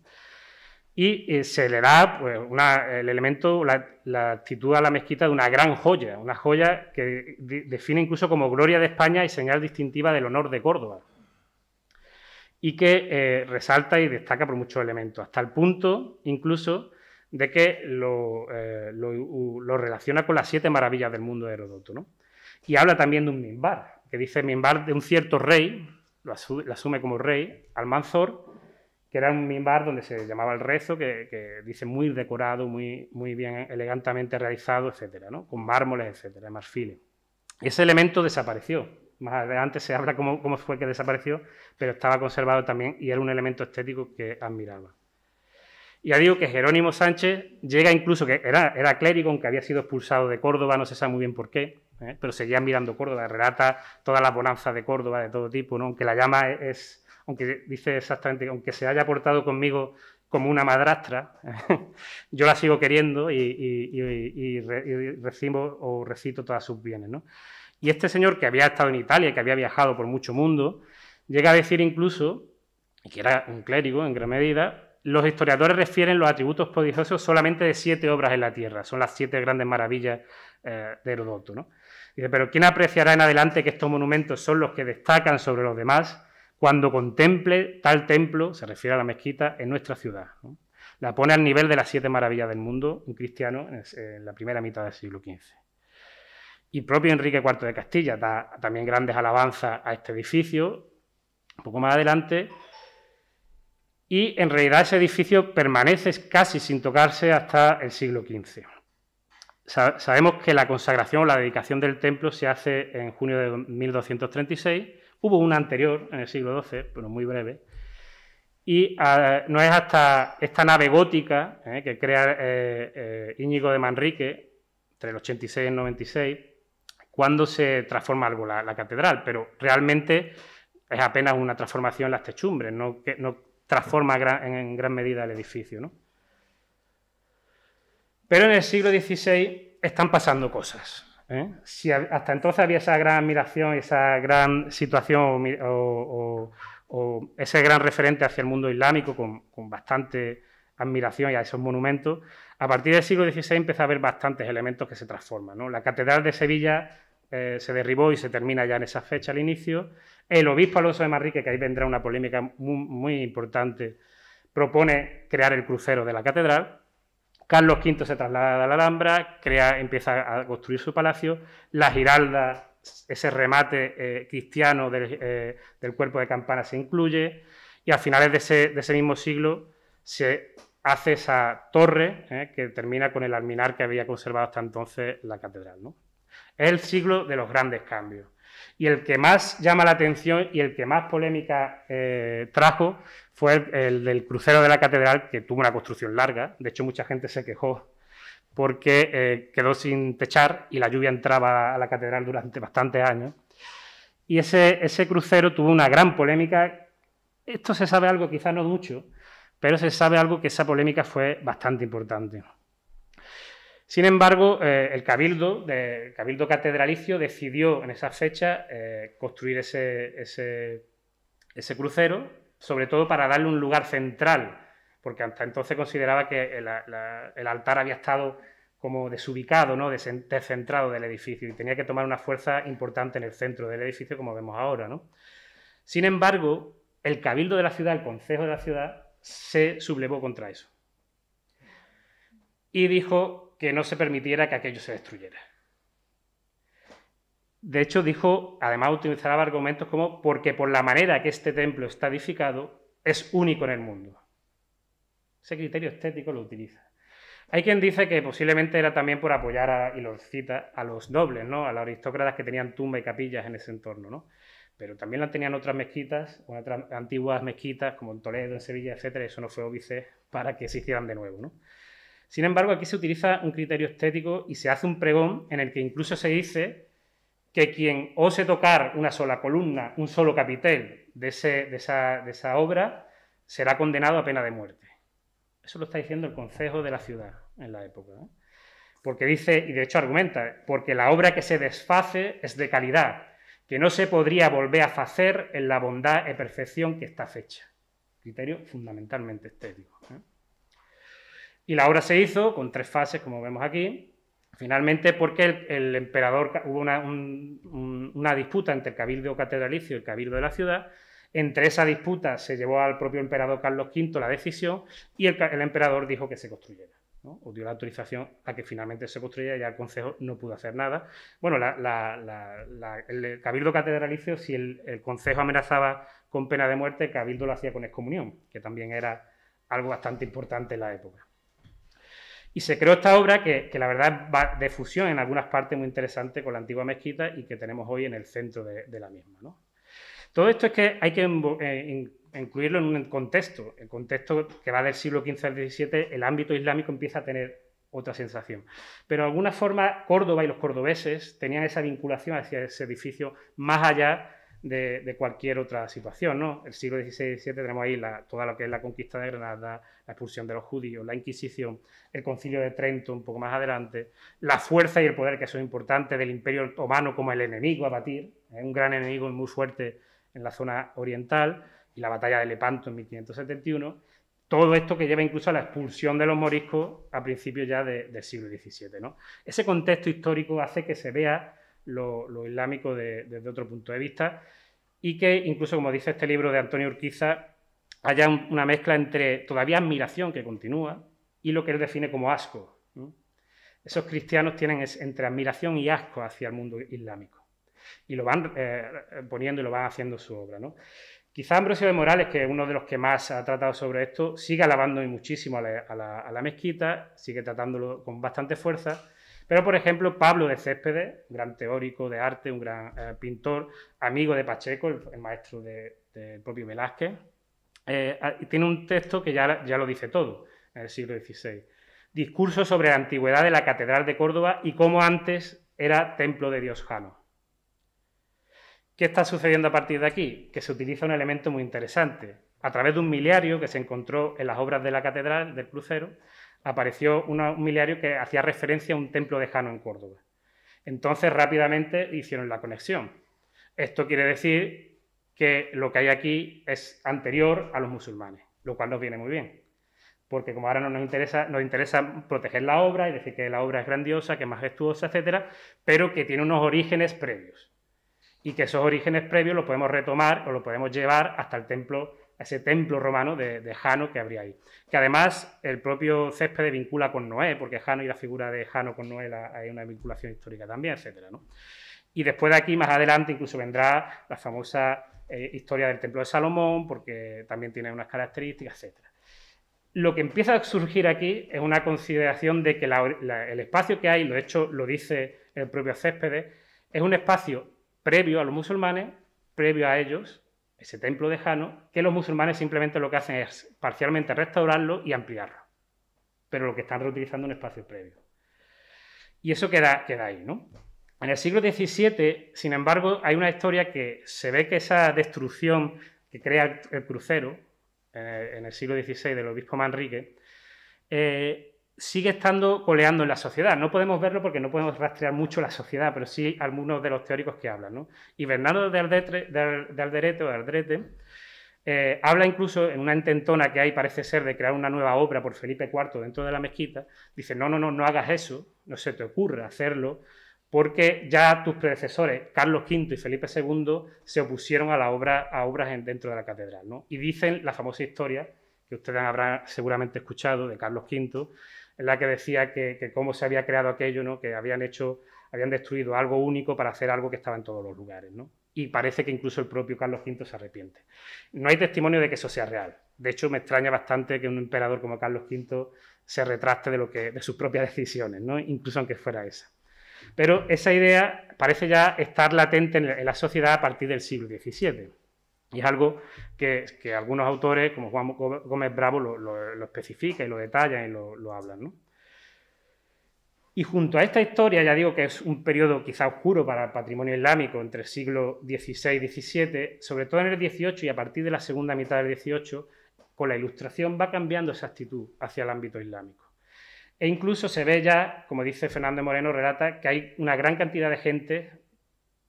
Y eh, se le da pues, el elemento, la, actitud a la mezquita de una gran joya, una joya que define incluso como gloria de España y señal distintiva del honor de Córdoba, y que eh, resalta y destaca por muchos elementos, hasta el punto incluso de que lo, relaciona con las siete maravillas del mundo de Herodoto. ¿no? Y habla también de un mimbar, que dice mimbar de un cierto rey, lo asume como rey, Almanzor, que era un mimbar donde se llamaba el rezo, que, dice muy decorado, muy, muy bien, elegantemente realizado, etcétera, ¿no? con mármoles, etcétera, marfiles. Ese elemento desapareció. Más adelante se habla cómo, cómo fue que desapareció, pero estaba conservado también y era un elemento estético que admiraba. Ya digo que Jerónimo Sánchez llega incluso, que era, era clérigo, aunque había sido expulsado de Córdoba, no se sabe muy bien por qué, ¿eh? pero seguía mirando Córdoba, relata todas las bonanzas de Córdoba de todo tipo, ¿no? aunque la llama es aunque dice exactamente, aunque se haya portado conmigo como una madrastra, yo la sigo queriendo y, recibo o recito todas sus bienes. Y este señor que había estado en Italia, que había viajado por mucho mundo, llega a decir incluso, y que era un clérigo en gran medida, los historiadores refieren los atributos prodigiosos solamente de siete obras en la tierra, son las siete grandes maravillas eh, de Herodoto. ¿no? Dice, pero ¿quién apreciará en adelante que estos monumentos son los que destacan sobre los demás? Cuando contemple tal templo, se refiere a la mezquita, en nuestra ciudad. La pone al nivel de las siete maravillas del mundo, un cristiano, en la primera mitad del siglo XV. Y propio Enrique IV de Castilla da también grandes alabanzas a este edificio, un poco más adelante, y en realidad ese edificio permanece casi sin tocarse hasta el siglo XV. Sabemos que la consagración o la dedicación del templo se hace en junio de 1236 Hubo una anterior en el siglo XII, pero muy breve. Y ah, no es hasta esta nave gótica eh, que crea eh, eh, Íñigo de Manrique, entre el 86 y el 96, cuando se transforma algo la, catedral, pero realmente es apenas una transformación en las techumbres, no, no transforma en gran medida el edificio. Pero en el siglo XVI están pasando cosas. ¿Eh? Si hasta entonces había esa gran admiración, esa gran situación o, ese gran referente hacia el mundo islámico con, bastante admiración y a esos monumentos, a partir del siglo XVI empieza a haber bastantes elementos que se transforman. La Catedral de Sevilla eh, se derribó y se termina ya en esa fecha al inicio. El obispo Alonso de Manrique, que ahí vendrá una polémica muy importante, propone crear el crucero de la catedral Carlos V se traslada a la Alhambra, crea, empieza a construir su palacio, la Giralda, ese remate eh, cristiano eh, del, cuerpo de campana se incluye, y a finales de ese, mismo siglo se hace esa torre eh, que termina con el alminar que había conservado hasta entonces la catedral. Es el siglo de los grandes cambios. Y el que más llama la atención y el que más polémica trajo fue el, del crucero de la catedral, que tuvo una construcción larga. De hecho, mucha gente se quejó porque eh, quedó sin techar y la lluvia entraba a la catedral durante bastantes años. Y ese, ese crucero tuvo una gran polémica. Esto se sabe algo, quizás no mucho, pero se sabe algo que esa polémica fue bastante importante. Sin embargo, eh, el cabildo, de, cabildo catedralicio decidió en esa fecha eh, construir ese, crucero sobre todo para darle un lugar central, porque hasta entonces consideraba que el, altar había estado como desubicado, ¿no? descentrado del edificio y tenía que tomar una fuerza importante en el centro del edificio, como vemos ahora. Sin embargo, el cabildo de la ciudad, el consejo de la ciudad, se sublevó contra eso y dijo que no se permitiera que aquello se destruyera. De hecho, dijo, además utilizaba argumentos como porque por la manera que este templo está edificado, es único en el mundo. Ese criterio estético lo utiliza. Hay quien dice que posiblemente era también por apoyar, a, y lo cita, a los nobles, ¿no? a los aristócratas que tenían tumba y capillas en ese entorno. ¿no? Pero también la tenían otras mezquitas, otras antiguas mezquitas, como en Toledo, en Sevilla, etc. Eso no fue óbice para que se hicieran de nuevo. ¿no? Sin embargo, aquí se utiliza un criterio estético y se hace un pregón en el que incluso se dice que quien ose tocar una sola columna, un solo capitel de, esa, obra, será condenado a pena de muerte. Eso lo está diciendo el Consejo de la Ciudad en la época. Porque dice, y de hecho argumenta, porque la obra que se desface es de calidad, que no se podría volver a hacer en la bondad y perfección que está fecha. Criterio fundamentalmente estético. ¿eh? Y la obra se hizo con tres fases, como vemos aquí, Finalmente, porque el, emperador hubo una, disputa entre el cabildo catedralicio y el cabildo de la ciudad. Entre esa disputa se llevó al propio emperador Carlos V la decisión y el, emperador dijo que se construyera. o dio la autorización a que finalmente se construyera ya el Consejo no pudo hacer nada. Bueno, el Cabildo Catedralicio, si el, el Consejo amenazaba con pena de muerte, el Cabildo lo hacía con excomunión, que también era algo bastante importante en la época. Y se creó esta obra que, la verdad va de fusión en algunas partes muy interesante con la antigua mezquita y que tenemos hoy en el centro de, la misma. Todo esto es que hay que eh, incluirlo en un contexto, el contexto que va del siglo XV al XVII, el ámbito islámico empieza a tener otra sensación. Pero de alguna forma Córdoba y los cordobeses tenían esa vinculación hacia ese edificio más allá de, cualquier otra situación. ¿no? El siglo XVI y XVII tenemos ahí toda lo que es la conquista de Granada, la expulsión de los judíos, la Inquisición, el concilio de Trento un poco más adelante, la fuerza y el poder que son importantes del imperio otomano como el enemigo a batir, ¿eh? un gran enemigo muy fuerte en la zona oriental, y la batalla de Lepanto en 1571. Todo esto que lleva incluso a la expulsión de los moriscos a principios ya del siglo XVII. ¿no? Ese contexto histórico hace que se vea lo, islámico desde otro punto de vista y que incluso, como dice este libro de Antonio Urquiza, haya una mezcla entre todavía admiración que continúa y lo que él define como asco. Esos cristianos tienen entre admiración y asco hacia el mundo islámico y lo van eh, poniendo y lo van haciendo su obra. ¿no? Quizá Ambrosio de Morales, que es uno de los que más ha tratado sobre esto, sigue alabando muchísimo a la mezquita, sigue tratándolo con bastante fuerza, pero, por ejemplo, Pablo de Céspedes, gran teórico de arte, un gran eh, pintor, amigo de Pacheco, el, maestro del propio Velázquez, eh, tiene un texto que ya, ya lo dice todo, en el siglo XVI. Discurso sobre la antigüedad de la Catedral de Córdoba y cómo antes era templo de Dios Jano. ¿Qué está sucediendo a partir de aquí? Que se utiliza un elemento muy interesante. A través de un miliario que se encontró en las obras de la catedral del crucero, apareció un miliario que hacía referencia a un templo de Jano en Córdoba. Entonces rápidamente hicieron la conexión. Esto quiere decir que lo que hay aquí es anterior a los musulmanes, lo cual nos viene muy bien. Porque como ahora no nos interesa, nos interesa proteger la obra y decir que la obra es grandiosa, que es majestuosa, etcétera, pero que tiene unos orígenes previos. Y que esos orígenes previos los podemos retomar o los podemos llevar hasta el templo ese templo romano de, Jano que habría ahí. Que además el propio Céspedes vincula con Noé, porque Jano y la figura de Jano con Noé hay una vinculación histórica también, etc. Y después de aquí, más adelante, incluso vendrá la famosa eh, historia del templo de Salomón, porque también tiene unas características, etc. Lo que empieza a surgir aquí es una consideración de que el espacio que hay, lo hecho lo dice el propio Céspedes, es un espacio previo a los musulmanes, previo a ellos, ese templo de Jano, que los musulmanes simplemente lo que hacen es parcialmente restaurarlo y ampliarlo. Pero lo que están reutilizando un espacio previo. Y eso queda, queda ahí, ¿no? En el siglo XVII, sin embargo, hay una historia que se ve que esa destrucción que crea el crucero en el, siglo XVI del obispo Manrique, eh, sigue estando coleando en la sociedad. No podemos verlo porque no podemos rastrear mucho la sociedad, pero sí algunos de los teóricos que hablan. ¿no? Y Bernardo de, Alderete o de Aldrete eh, habla incluso en una intentona que hay, parece ser, de crear una nueva obra por Felipe IV dentro de la mezquita. Dice, no, no, no, no hagas eso, no se te ocurre hacerlo, porque ya tus predecesores, Carlos V y Felipe II, se opusieron a, la obra, a obras dentro de la catedral. ¿no? Y dicen la famosa historia, que ustedes habrán seguramente escuchado, de Carlos V, en la que decía que, cómo se había creado aquello, ¿no? que habían hecho, habían destruido algo único para hacer algo que estaba en todos los lugares. ¿no? Y parece que incluso el propio Carlos V se arrepiente. No hay testimonio de que eso sea real. De hecho, me extraña bastante que un emperador como Carlos V se retraste de, lo que, de sus propias decisiones, ¿no? incluso aunque fuera esa. Pero esa idea parece ya estar latente en la sociedad a partir del siglo XVII. Y es algo que, algunos autores, como Juan Gómez Bravo, lo, especifica y lo detalla y lo, hablan. Y junto a esta historia, ya digo que es un periodo quizá oscuro para el patrimonio islámico entre el siglo XVI y XVII, sobre todo en el XVIII y a partir de la segunda mitad del XVIII, con la ilustración va cambiando esa actitud hacia el ámbito islámico. E incluso se ve ya, como dice Fernando Moreno, relata que hay una gran cantidad de gente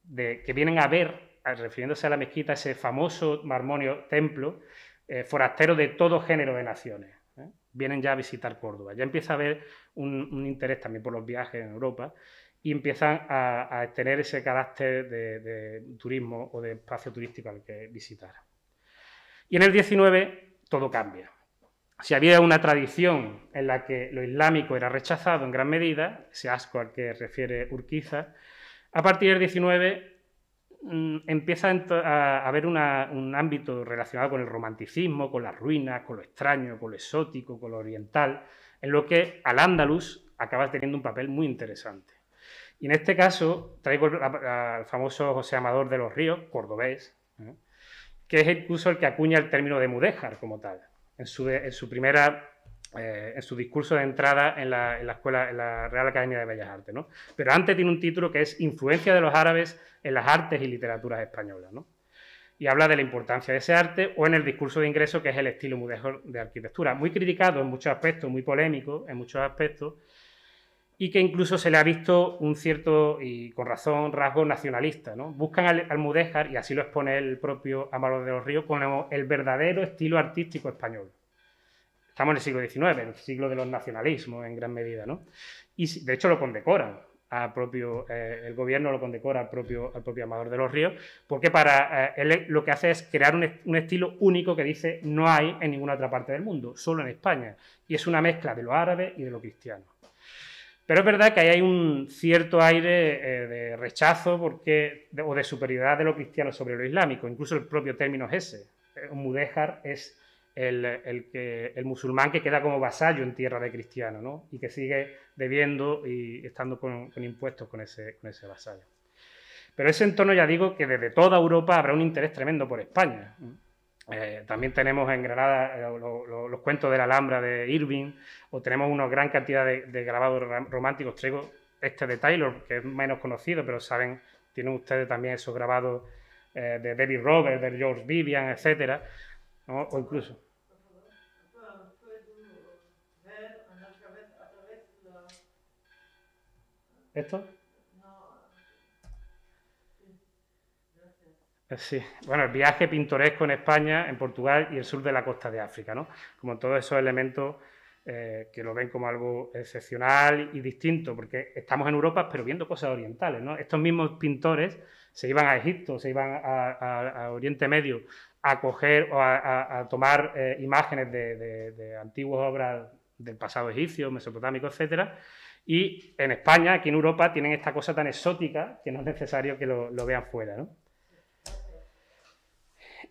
de, que vienen a ver refiriéndose a la mezquita, ese famoso marmonio templo, eh, forastero de todo género de naciones. ¿eh? Vienen ya a visitar Córdoba. Ya empieza a haber un, interés también por los viajes en Europa y empiezan a, tener ese carácter de, turismo o de espacio turístico al que visitar. Y en el 19 todo cambia. si había una tradición en la que lo islámico era rechazado en gran medida, ese asco al que refiere Urquiza, a partir del 19 mm, empieza a haber un ámbito relacionado con el romanticismo, con las ruinas, con lo extraño, con lo exótico, con lo oriental, en lo que al Andalus acaba teniendo un papel muy interesante. Y en este caso traigo al famoso José Amador de los Ríos, cordobés, ¿eh? que es incluso el que acuña el término de mudéjar como tal en su, primera eh, en su discurso de entrada en la, Real Academia de Bellas Artes, ¿no? Pero antes tiene un título que es Influencia de los árabes en las artes y literaturas españolas, ¿no? Y habla de la importancia de ese arte, o en el discurso de ingreso, que es el estilo mudéjar de arquitectura, muy criticado en muchos aspectos, muy polémico en muchos aspectos, y que incluso se le ha visto un cierto, y con razón, rasgo nacionalista. ¿no? Buscan al, mudéjar, y así lo expone el propio Amaro de los Ríos, como el verdadero estilo artístico español. Estamos en el siglo XIX, en el siglo de los nacionalismos en gran medida. ¿no? Y de hecho lo condecoran. Eh, el gobierno lo condecora al propio, al Amador de los Ríos, porque para eh, él lo que hace es crear un, estilo único que dice no hay en ninguna otra parte del mundo, solo en España. Y es una mezcla de lo árabe y de lo cristiano. Pero es verdad que ahí hay un cierto aire eh, de rechazo porque, o de superioridad de lo cristiano sobre lo islámico. Incluso el propio término es ese. Un mudéjar es el, el, musulmán que queda como vasallo en tierra de cristiano ¿no? y que sigue debiendo y estando con, impuestos con ese, con ese vasallo. Pero ese entorno ya digo que desde toda Europa habrá un interés tremendo por España. Eh, también tenemos en Granada eh, los cuentos de la Alhambra de Irving, o tenemos una gran cantidad de, grabados románticos. Traigo este de Taylor, que es menos conocido, pero saben, tienen ustedes también esos grabados eh, de David Roberts, de George Vivian, etcétera, o incluso. ¿Esto? Sí, bueno, el viaje pintoresco en España, en Portugal y el sur de la costa de África, ¿no? Como todos esos elementos eh, que lo ven como algo excepcional y distinto, porque estamos en Europa, pero viendo cosas orientales, ¿no? Estos mismos pintores se iban a Egipto, se iban a, Oriente Medio a coger o a, tomar eh, imágenes de, antiguas obras del pasado egipcio, mesopotámico, etcétera, y en España, aquí en Europa, tienen esta cosa tan exótica que no es necesario que lo, lo vean fuera, ¿no?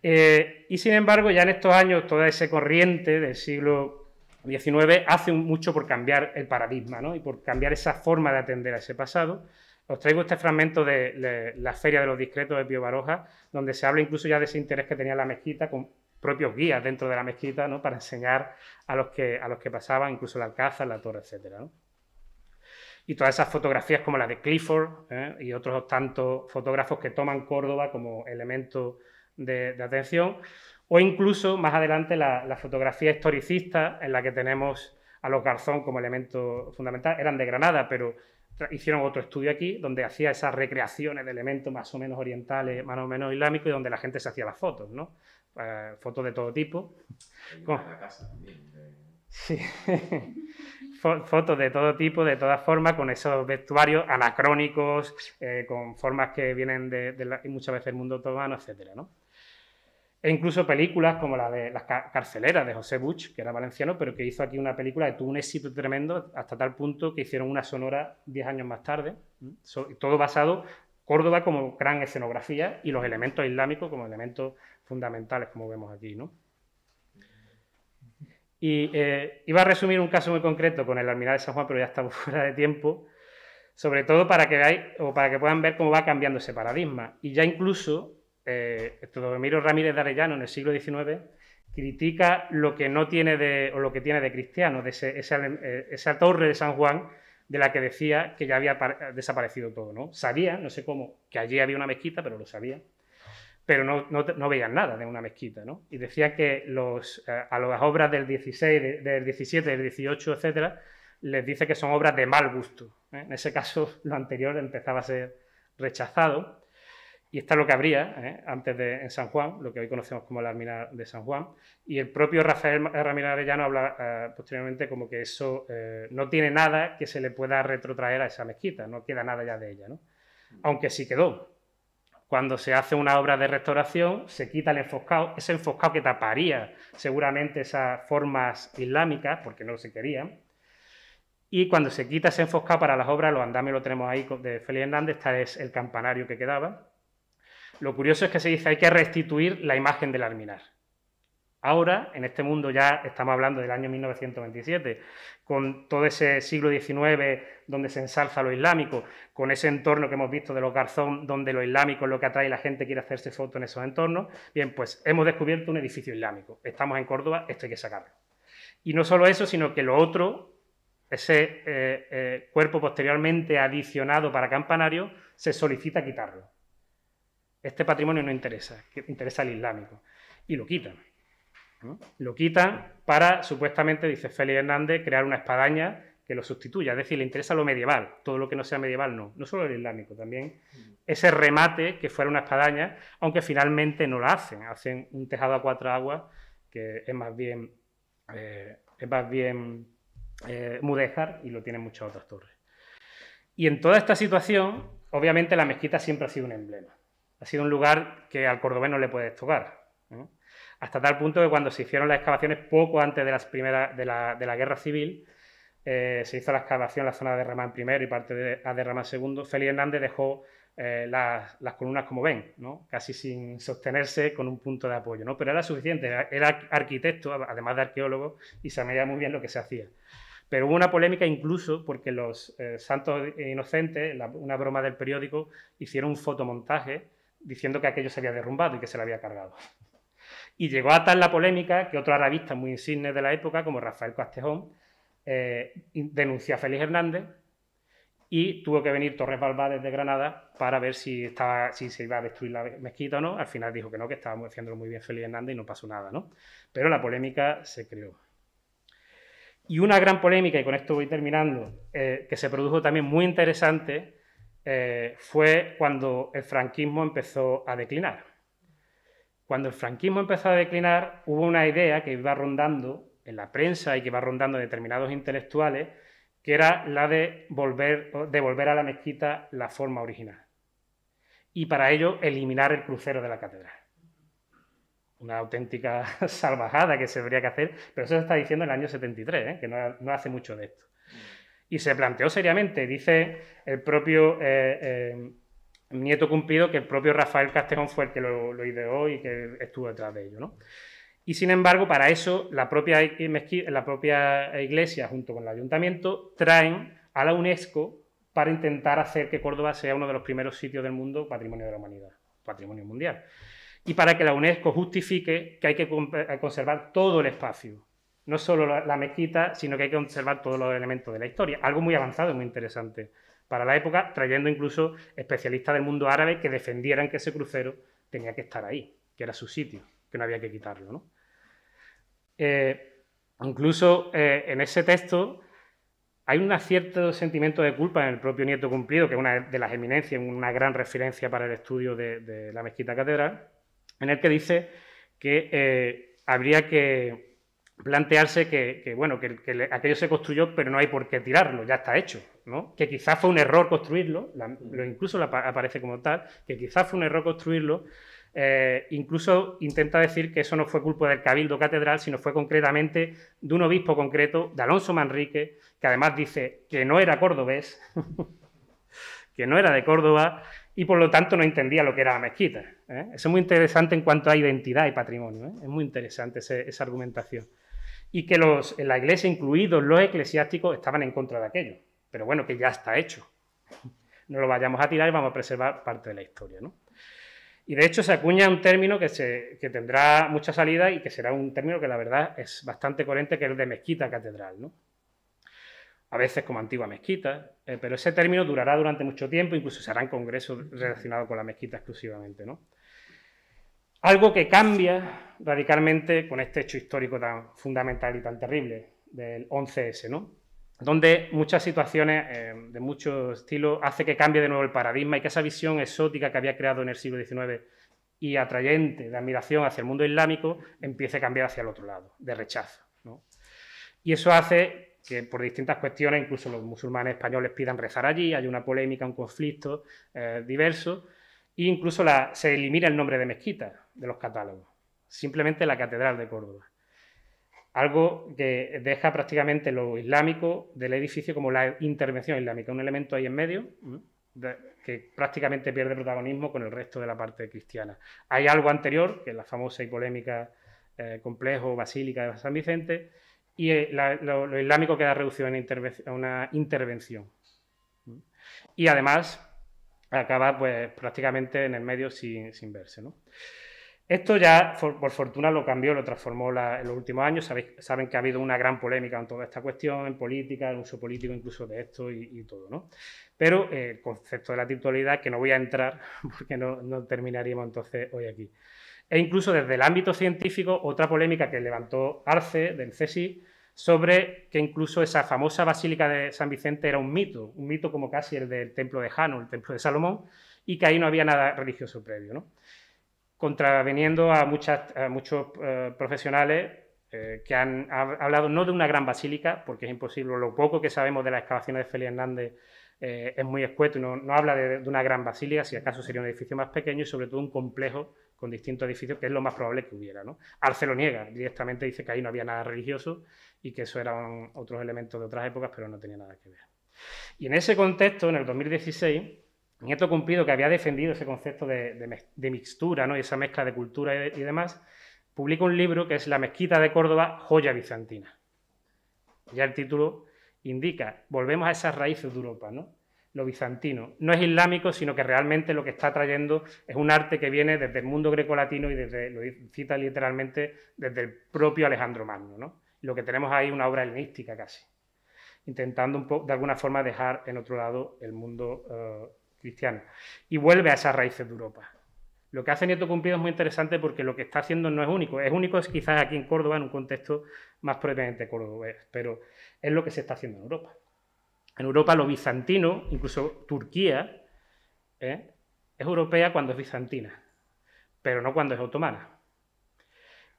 Eh, y sin embargo, ya en estos años, toda esa corriente del siglo XIX hace mucho por cambiar el paradigma ¿no? y por cambiar esa forma de atender a ese pasado. Os traigo este fragmento de, la Feria de los Discretos de Pío Baroja, donde se habla incluso ya de ese interés que tenía la mezquita con propios guías dentro de la mezquita ¿no? para enseñar a los, que, a los que pasaban, incluso la alcázar, la torre, etc. Y todas esas fotografías como la de Clifford ¿eh? y otros tantos fotógrafos que toman Córdoba como elemento de, atención, o incluso más adelante la, fotografía historicista en la que tenemos a los Garzón como elemento fundamental, eran de Granada, pero hicieron otro estudio aquí donde hacía esas recreaciones de elementos más o menos orientales, más o menos islámicos y donde la gente se hacía las fotos, ¿no? Eh, fotos de todo tipo. Sí. fotos de todo tipo, de todas formas, con esos vestuarios anacrónicos, eh, con formas que vienen de, de muchas veces del mundo otomano, etcétera, ¿no? E incluso películas como la de Las carceleras de José Buch, que era valenciano, pero que hizo aquí una película que tuvo un éxito tremendo hasta tal punto que hicieron una sonora 10 años más tarde. todo basado Córdoba como gran escenografía y los elementos islámicos como elementos fundamentales, como vemos aquí. ¿no? Y eh, iba a resumir un caso muy concreto con el almiral de San Juan, pero ya estamos fuera de tiempo, sobre todo para que veáis o para que puedan ver cómo va cambiando ese paradigma. Y ya incluso eh, Ramírez de Arellano en el siglo XIX critica lo que no tiene de, o lo que tiene de cristiano, de eh, esa torre de San Juan de la que decía que ya había desaparecido todo, ¿no? Sabía, no sé cómo, que allí había una mezquita, pero lo sabía, pero no, no, veían nada de una mezquita, ¿no? Y decía que los, eh, a las obras del 16, del 17, del 18, etcétera, les dice que son obras de mal gusto. ¿eh? En ese caso, lo anterior empezaba a ser rechazado. Y está lo que habría ¿eh? antes de en San Juan, lo que hoy conocemos como la alminar de San Juan. Y el propio Rafael Ramírez Arellano habla eh, posteriormente como que eso eh, no tiene nada que se le pueda retrotraer a esa mezquita, no queda nada ya de ella. ¿no? Aunque sí quedó, cuando se hace una obra de restauración, se quita el enfoscado, ese enfoscado que taparía seguramente esas formas islámicas, porque no se querían. Y cuando se quita ese enfoscado para las obras, los andamios lo tenemos ahí de Félix Hernández, este es el campanario que quedaba. Lo curioso es que se dice hay que restituir la imagen del alminar. Ahora, en este mundo ya estamos hablando del año 1927, con todo ese siglo XIX donde se ensalza lo islámico, con ese entorno que hemos visto de los garzón, donde lo islámico es lo que atrae y la gente quiere hacerse fotos en esos entornos, bien, pues hemos descubierto un edificio islámico. Estamos en Córdoba, esto hay que sacarlo. Y no solo eso, sino que lo otro, ese eh, eh, cuerpo posteriormente adicionado para campanario, se solicita quitarlo. Este patrimonio no interesa, interesa al islámico. Y lo quitan. Lo quitan para, supuestamente, dice Félix Hernández, crear una espadaña que lo sustituya. Es decir, le interesa lo medieval. Todo lo que no sea medieval no. No solo el islámico, también ese remate que fuera una espadaña, aunque finalmente no la hacen. Hacen un tejado a cuatro aguas que es más bien, eh, es más bien eh, mudéjar y lo tienen muchas otras torres. Y en toda esta situación, obviamente la mezquita siempre ha sido un emblema. Ha sido un lugar que al cordobés no le puedes tocar hasta tal punto que cuando se hicieron las excavaciones poco antes de, las primeras, de, la, guerra civil, eh, se hizo la excavación en la zona de Derramán primero y parte de Derramán segundo, Félix Hernández dejó eh, las, columnas como ven, casi sin sostenerse con un punto de apoyo, ¿no? pero era suficiente, era, arquitecto, además de arqueólogo, y sabía muy bien lo que se hacía. Pero hubo una polémica incluso porque los eh, santos inocentes, una broma del periódico, hicieron un fotomontaje diciendo que aquello se había derrumbado y que se lo había cargado. Y llegó a tal la polémica que otro arabista muy insigne de la época, como Rafael Castejón, eh, denunció a Félix Hernández y tuvo que venir Torres Balbá desde Granada para ver si, estaba, si se iba a destruir la mezquita o no. Al final dijo que no, que estaba haciéndolo muy bien Félix Hernández y no pasó nada, ¿no? Pero la polémica se creó. Y una gran polémica, y con esto voy terminando, eh, que se produjo también muy interesante, eh, fue cuando el franquismo empezó a declinar. Cuando el franquismo empezó a declinar, hubo una idea que iba rondando en la prensa y que iba rondando determinados intelectuales, que era la de volver, devolver a la mezquita la forma original. Y para ello eliminar el crucero de la catedral. Una auténtica salvajada que se habría que hacer, pero eso se está diciendo en el año 73, ¿eh? que no, hace mucho de esto. Y se planteó seriamente, dice el propio eh, eh, nieto cumplido que el propio Rafael Castejón fue el que lo, ideó y que estuvo detrás de ello. ¿no? Y sin embargo, para eso, la propia, la propia iglesia, junto con el ayuntamiento, traen a la UNESCO para intentar hacer que Córdoba sea uno de los primeros sitios del mundo patrimonio de la humanidad, patrimonio mundial. Y para que la UNESCO justifique que hay que conservar todo el espacio, no solo la mezquita, sino que hay que conservar todos los elementos de la historia. Algo muy avanzado y muy interesante para la época, trayendo incluso especialistas del mundo árabe que defendieran que ese crucero tenía que estar ahí, que era su sitio, que no había que quitarlo. Eh, incluso eh, en ese texto hay un cierto sentimiento de culpa en el propio Nieto Cumplido, que es una de las eminencias, una gran referencia para el estudio de, la mezquita catedral, en el que dice que eh, habría que plantearse que, bueno, que, aquello se construyó, pero no hay por qué tirarlo, ya está hecho. ¿no? Que quizás fue un error construirlo, lo incluso aparece como tal, que quizás fue un error construirlo. Eh, incluso intenta decir que eso no fue culpa del Cabildo Catedral, sino fue concretamente de un obispo concreto, de Alonso Manrique, que además dice que no era cordobés, que no era de Córdoba y por lo tanto no entendía lo que era la mezquita. ¿eh? Eso es muy interesante en cuanto a identidad y patrimonio. ¿eh? Es muy interesante esa argumentación y que los, la iglesia, incluidos los eclesiásticos, estaban en contra de aquello. Pero bueno, que ya está hecho. No lo vayamos a tirar y vamos a preservar parte de la historia. ¿no? Y de hecho se acuña un término que, se, que tendrá mucha salida y que será un término que la verdad es bastante coherente, que es el de mezquita catedral. ¿no? A veces como antigua mezquita, eh, pero ese término durará durante mucho tiempo, incluso se harán congresos relacionados con la mezquita exclusivamente. ¿no? Algo que cambia radicalmente con este hecho histórico tan fundamental y tan terrible del 11S, ¿no? donde muchas situaciones eh, de muchos estilos hace que cambie de nuevo el paradigma y que esa visión exótica que había creado en el siglo XIX y atrayente de admiración hacia el mundo islámico empiece a cambiar hacia el otro lado, de rechazo. Y eso hace que por distintas cuestiones, incluso los musulmanes españoles pidan rezar allí, hay una polémica, un conflicto eh, diverso, E incluso se elimina el nombre de mezquita de los catálogos, simplemente la Catedral de Córdoba. Algo que deja prácticamente lo islámico del edificio como la intervención islámica, un elemento ahí en medio que prácticamente pierde protagonismo con el resto de la parte cristiana. Hay algo anterior, que es la famosa y polémica eh, complejo basílica de San Vicente, y eh, lo, islámico queda reducido a una intervención. Y además acaba pues, prácticamente en el medio sin, verse. Esto ya, por, fortuna, lo cambió, lo transformó en los últimos años. saben que ha habido una gran polémica en toda esta cuestión, en política, el uso político incluso de esto y, todo. ¿no? Pero eh, el concepto de la titularidad, que no voy a entrar porque no, no terminaríamos entonces hoy aquí. E incluso desde el ámbito científico, otra polémica que levantó Arce del CSI sobre que incluso esa famosa basílica de San Vicente era un mito, un mito como casi el del templo de Jano, el templo de Salomón, y que ahí no había nada religioso previo. ¿no? Contraveniendo a, muchos eh, profesionales eh, que han hablado no de una gran basílica, porque es imposible, lo poco que sabemos de las excavaciones de Félix Hernández eh, es muy escueto no, habla de, una gran basílica, si acaso sería un edificio más pequeño y sobre todo un complejo con distintos edificios, que es lo más probable que hubiera. ¿no? Arce lo niega, directamente dice que ahí no había nada religioso y que eso eran otros elementos de otras épocas, pero no tenía nada que ver. Y en ese contexto, en el 2016, Nieto Cumplido, que había defendido ese concepto de, mixtura ¿no? y esa mezcla de cultura y, demás, publica un libro que es La Mezquita de Córdoba, joya bizantina. Ya el título indica, volvemos a esas raíces de Europa, ¿no? Lo bizantino. No es islámico, sino que realmente lo que está trayendo es un arte que viene desde el mundo grecolatino y desde, lo cita literalmente, desde el propio Alejandro Magno. ¿no? Lo que tenemos ahí es una obra helenística casi, intentando un poco, de alguna forma dejar en otro lado el mundo eh, cristiano. Y vuelve a esas raíces de Europa. Lo que hace Nieto Cumplido es muy interesante porque lo que está haciendo no es único. Es único quizás aquí en Córdoba, en un contexto más propiamente cordobés, pero es lo que se está haciendo en Europa. En Europa lo bizantino, incluso Turquía, ¿eh? es europea cuando es bizantina, pero no cuando es otomana.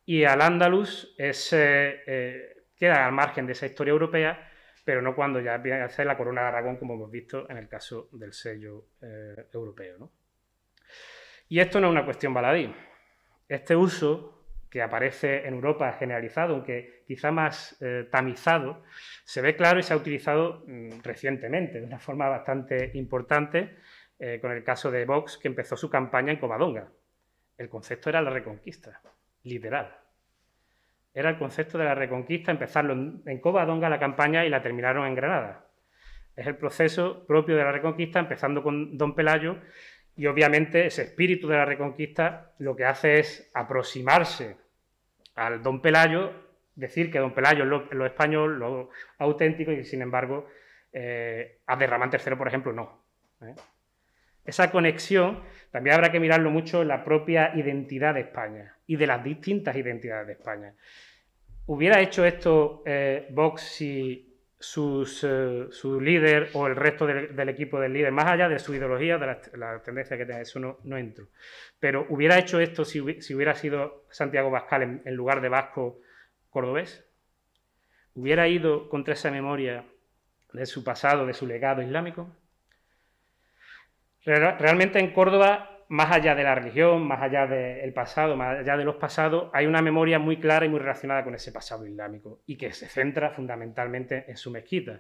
Y al Andalus eh, eh, queda al margen de esa historia europea, pero no cuando ya viene a ser la corona de Aragón, como hemos visto en el caso del sello europeo. Y esto no es una cuestión baladí. Este uso que aparece en Europa generalizado, aunque quizá más eh, tamizado, se ve claro y se ha utilizado mm, recientemente, de una forma bastante importante, eh, con el caso de Vox, que empezó su campaña en Covadonga. El concepto era la reconquista, literal. Era el concepto de la reconquista, empezarlo en Covadonga la campaña y la terminaron en Granada. Es el proceso propio de la reconquista, empezando con Don Pelayo, y obviamente ese espíritu de la reconquista lo que hace es aproximarse al Don Pelayo, decir que Don Pelayo es lo, español, lo auténtico, y sin embargo eh, a Derramán III, por ejemplo, no. ¿eh? Esa conexión también habrá que mirarlo mucho en la propia identidad de España y de las distintas identidades de España. ¿Hubiera hecho esto eh, Vox si eh, su líder o el resto del, equipo del líder, más allá de su ideología, de la, tendencia que tiene, eso no, no, entro. Pero ¿hubiera hecho esto si, hubiera sido Santiago Bascal en, lugar de Vasco Cordobés? ¿Hubiera ido contra esa memoria de su pasado, de su legado islámico? Realmente en Córdoba más allá de la religión, más allá del pasado, más allá de los pasados, hay una memoria muy clara y muy relacionada con ese pasado islámico y que se centra fundamentalmente en su mezquita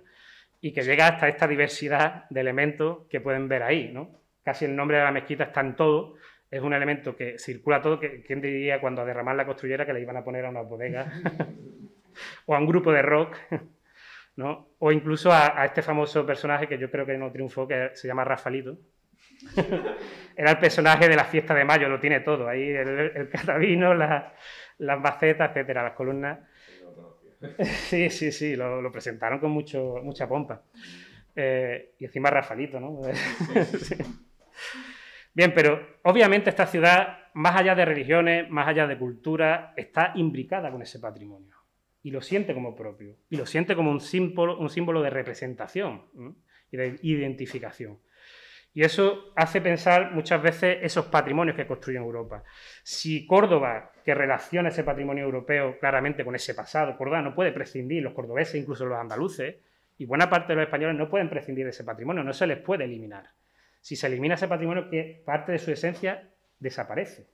y que llega hasta esta diversidad de elementos que pueden ver ahí. ¿no? Casi el nombre de la mezquita está en todo, es un elemento que circula todo, que quién diría cuando a derramar la construyera que le iban a poner a una bodega o a un grupo de rock. ¿no? O incluso a, a este famoso personaje que yo creo que no triunfó, que se llama Rafalito, Era el personaje de la fiesta de mayo, lo tiene todo. Ahí el, catabino, las macetas, etcétera, las columnas. Sí, sí, sí, lo, presentaron con mucho, mucha pompa. Eh, y encima Rafalito, ¿no? Bien, pero obviamente esta ciudad, más allá de religiones, más allá de cultura, está imbricada con ese patrimonio. Y lo siente como propio. Y lo siente como un símbolo, un símbolo de representación y de identificación. Y eso hace pensar muchas veces esos patrimonios que construyen Europa. Si Córdoba, que relaciona ese patrimonio europeo claramente con ese pasado, Córdoba no puede prescindir, los cordobeses, incluso los andaluces, y buena parte de los españoles no pueden prescindir de ese patrimonio, no se les puede eliminar. Si se elimina ese patrimonio, que parte de su esencia desaparece.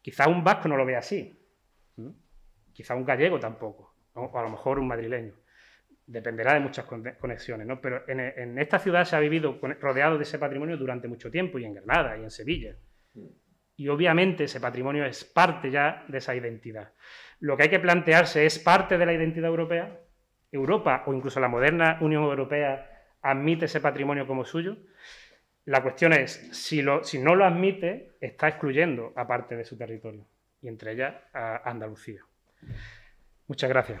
Quizá un vasco no lo vea así, quizá un gallego tampoco, o a lo mejor un madrileño. Dependerá de muchas conexiones, ¿no? Pero en, esta ciudad se ha vivido rodeado de ese patrimonio durante mucho tiempo, y en Granada, y en Sevilla. Y obviamente ese patrimonio es parte ya de esa identidad. Lo que hay que plantearse es parte de la identidad europea. Europa o incluso la moderna Unión Europea admite ese patrimonio como suyo. La cuestión es, si, si no lo admite, está excluyendo a parte de su territorio, y entre ellas a Andalucía. Muchas gracias.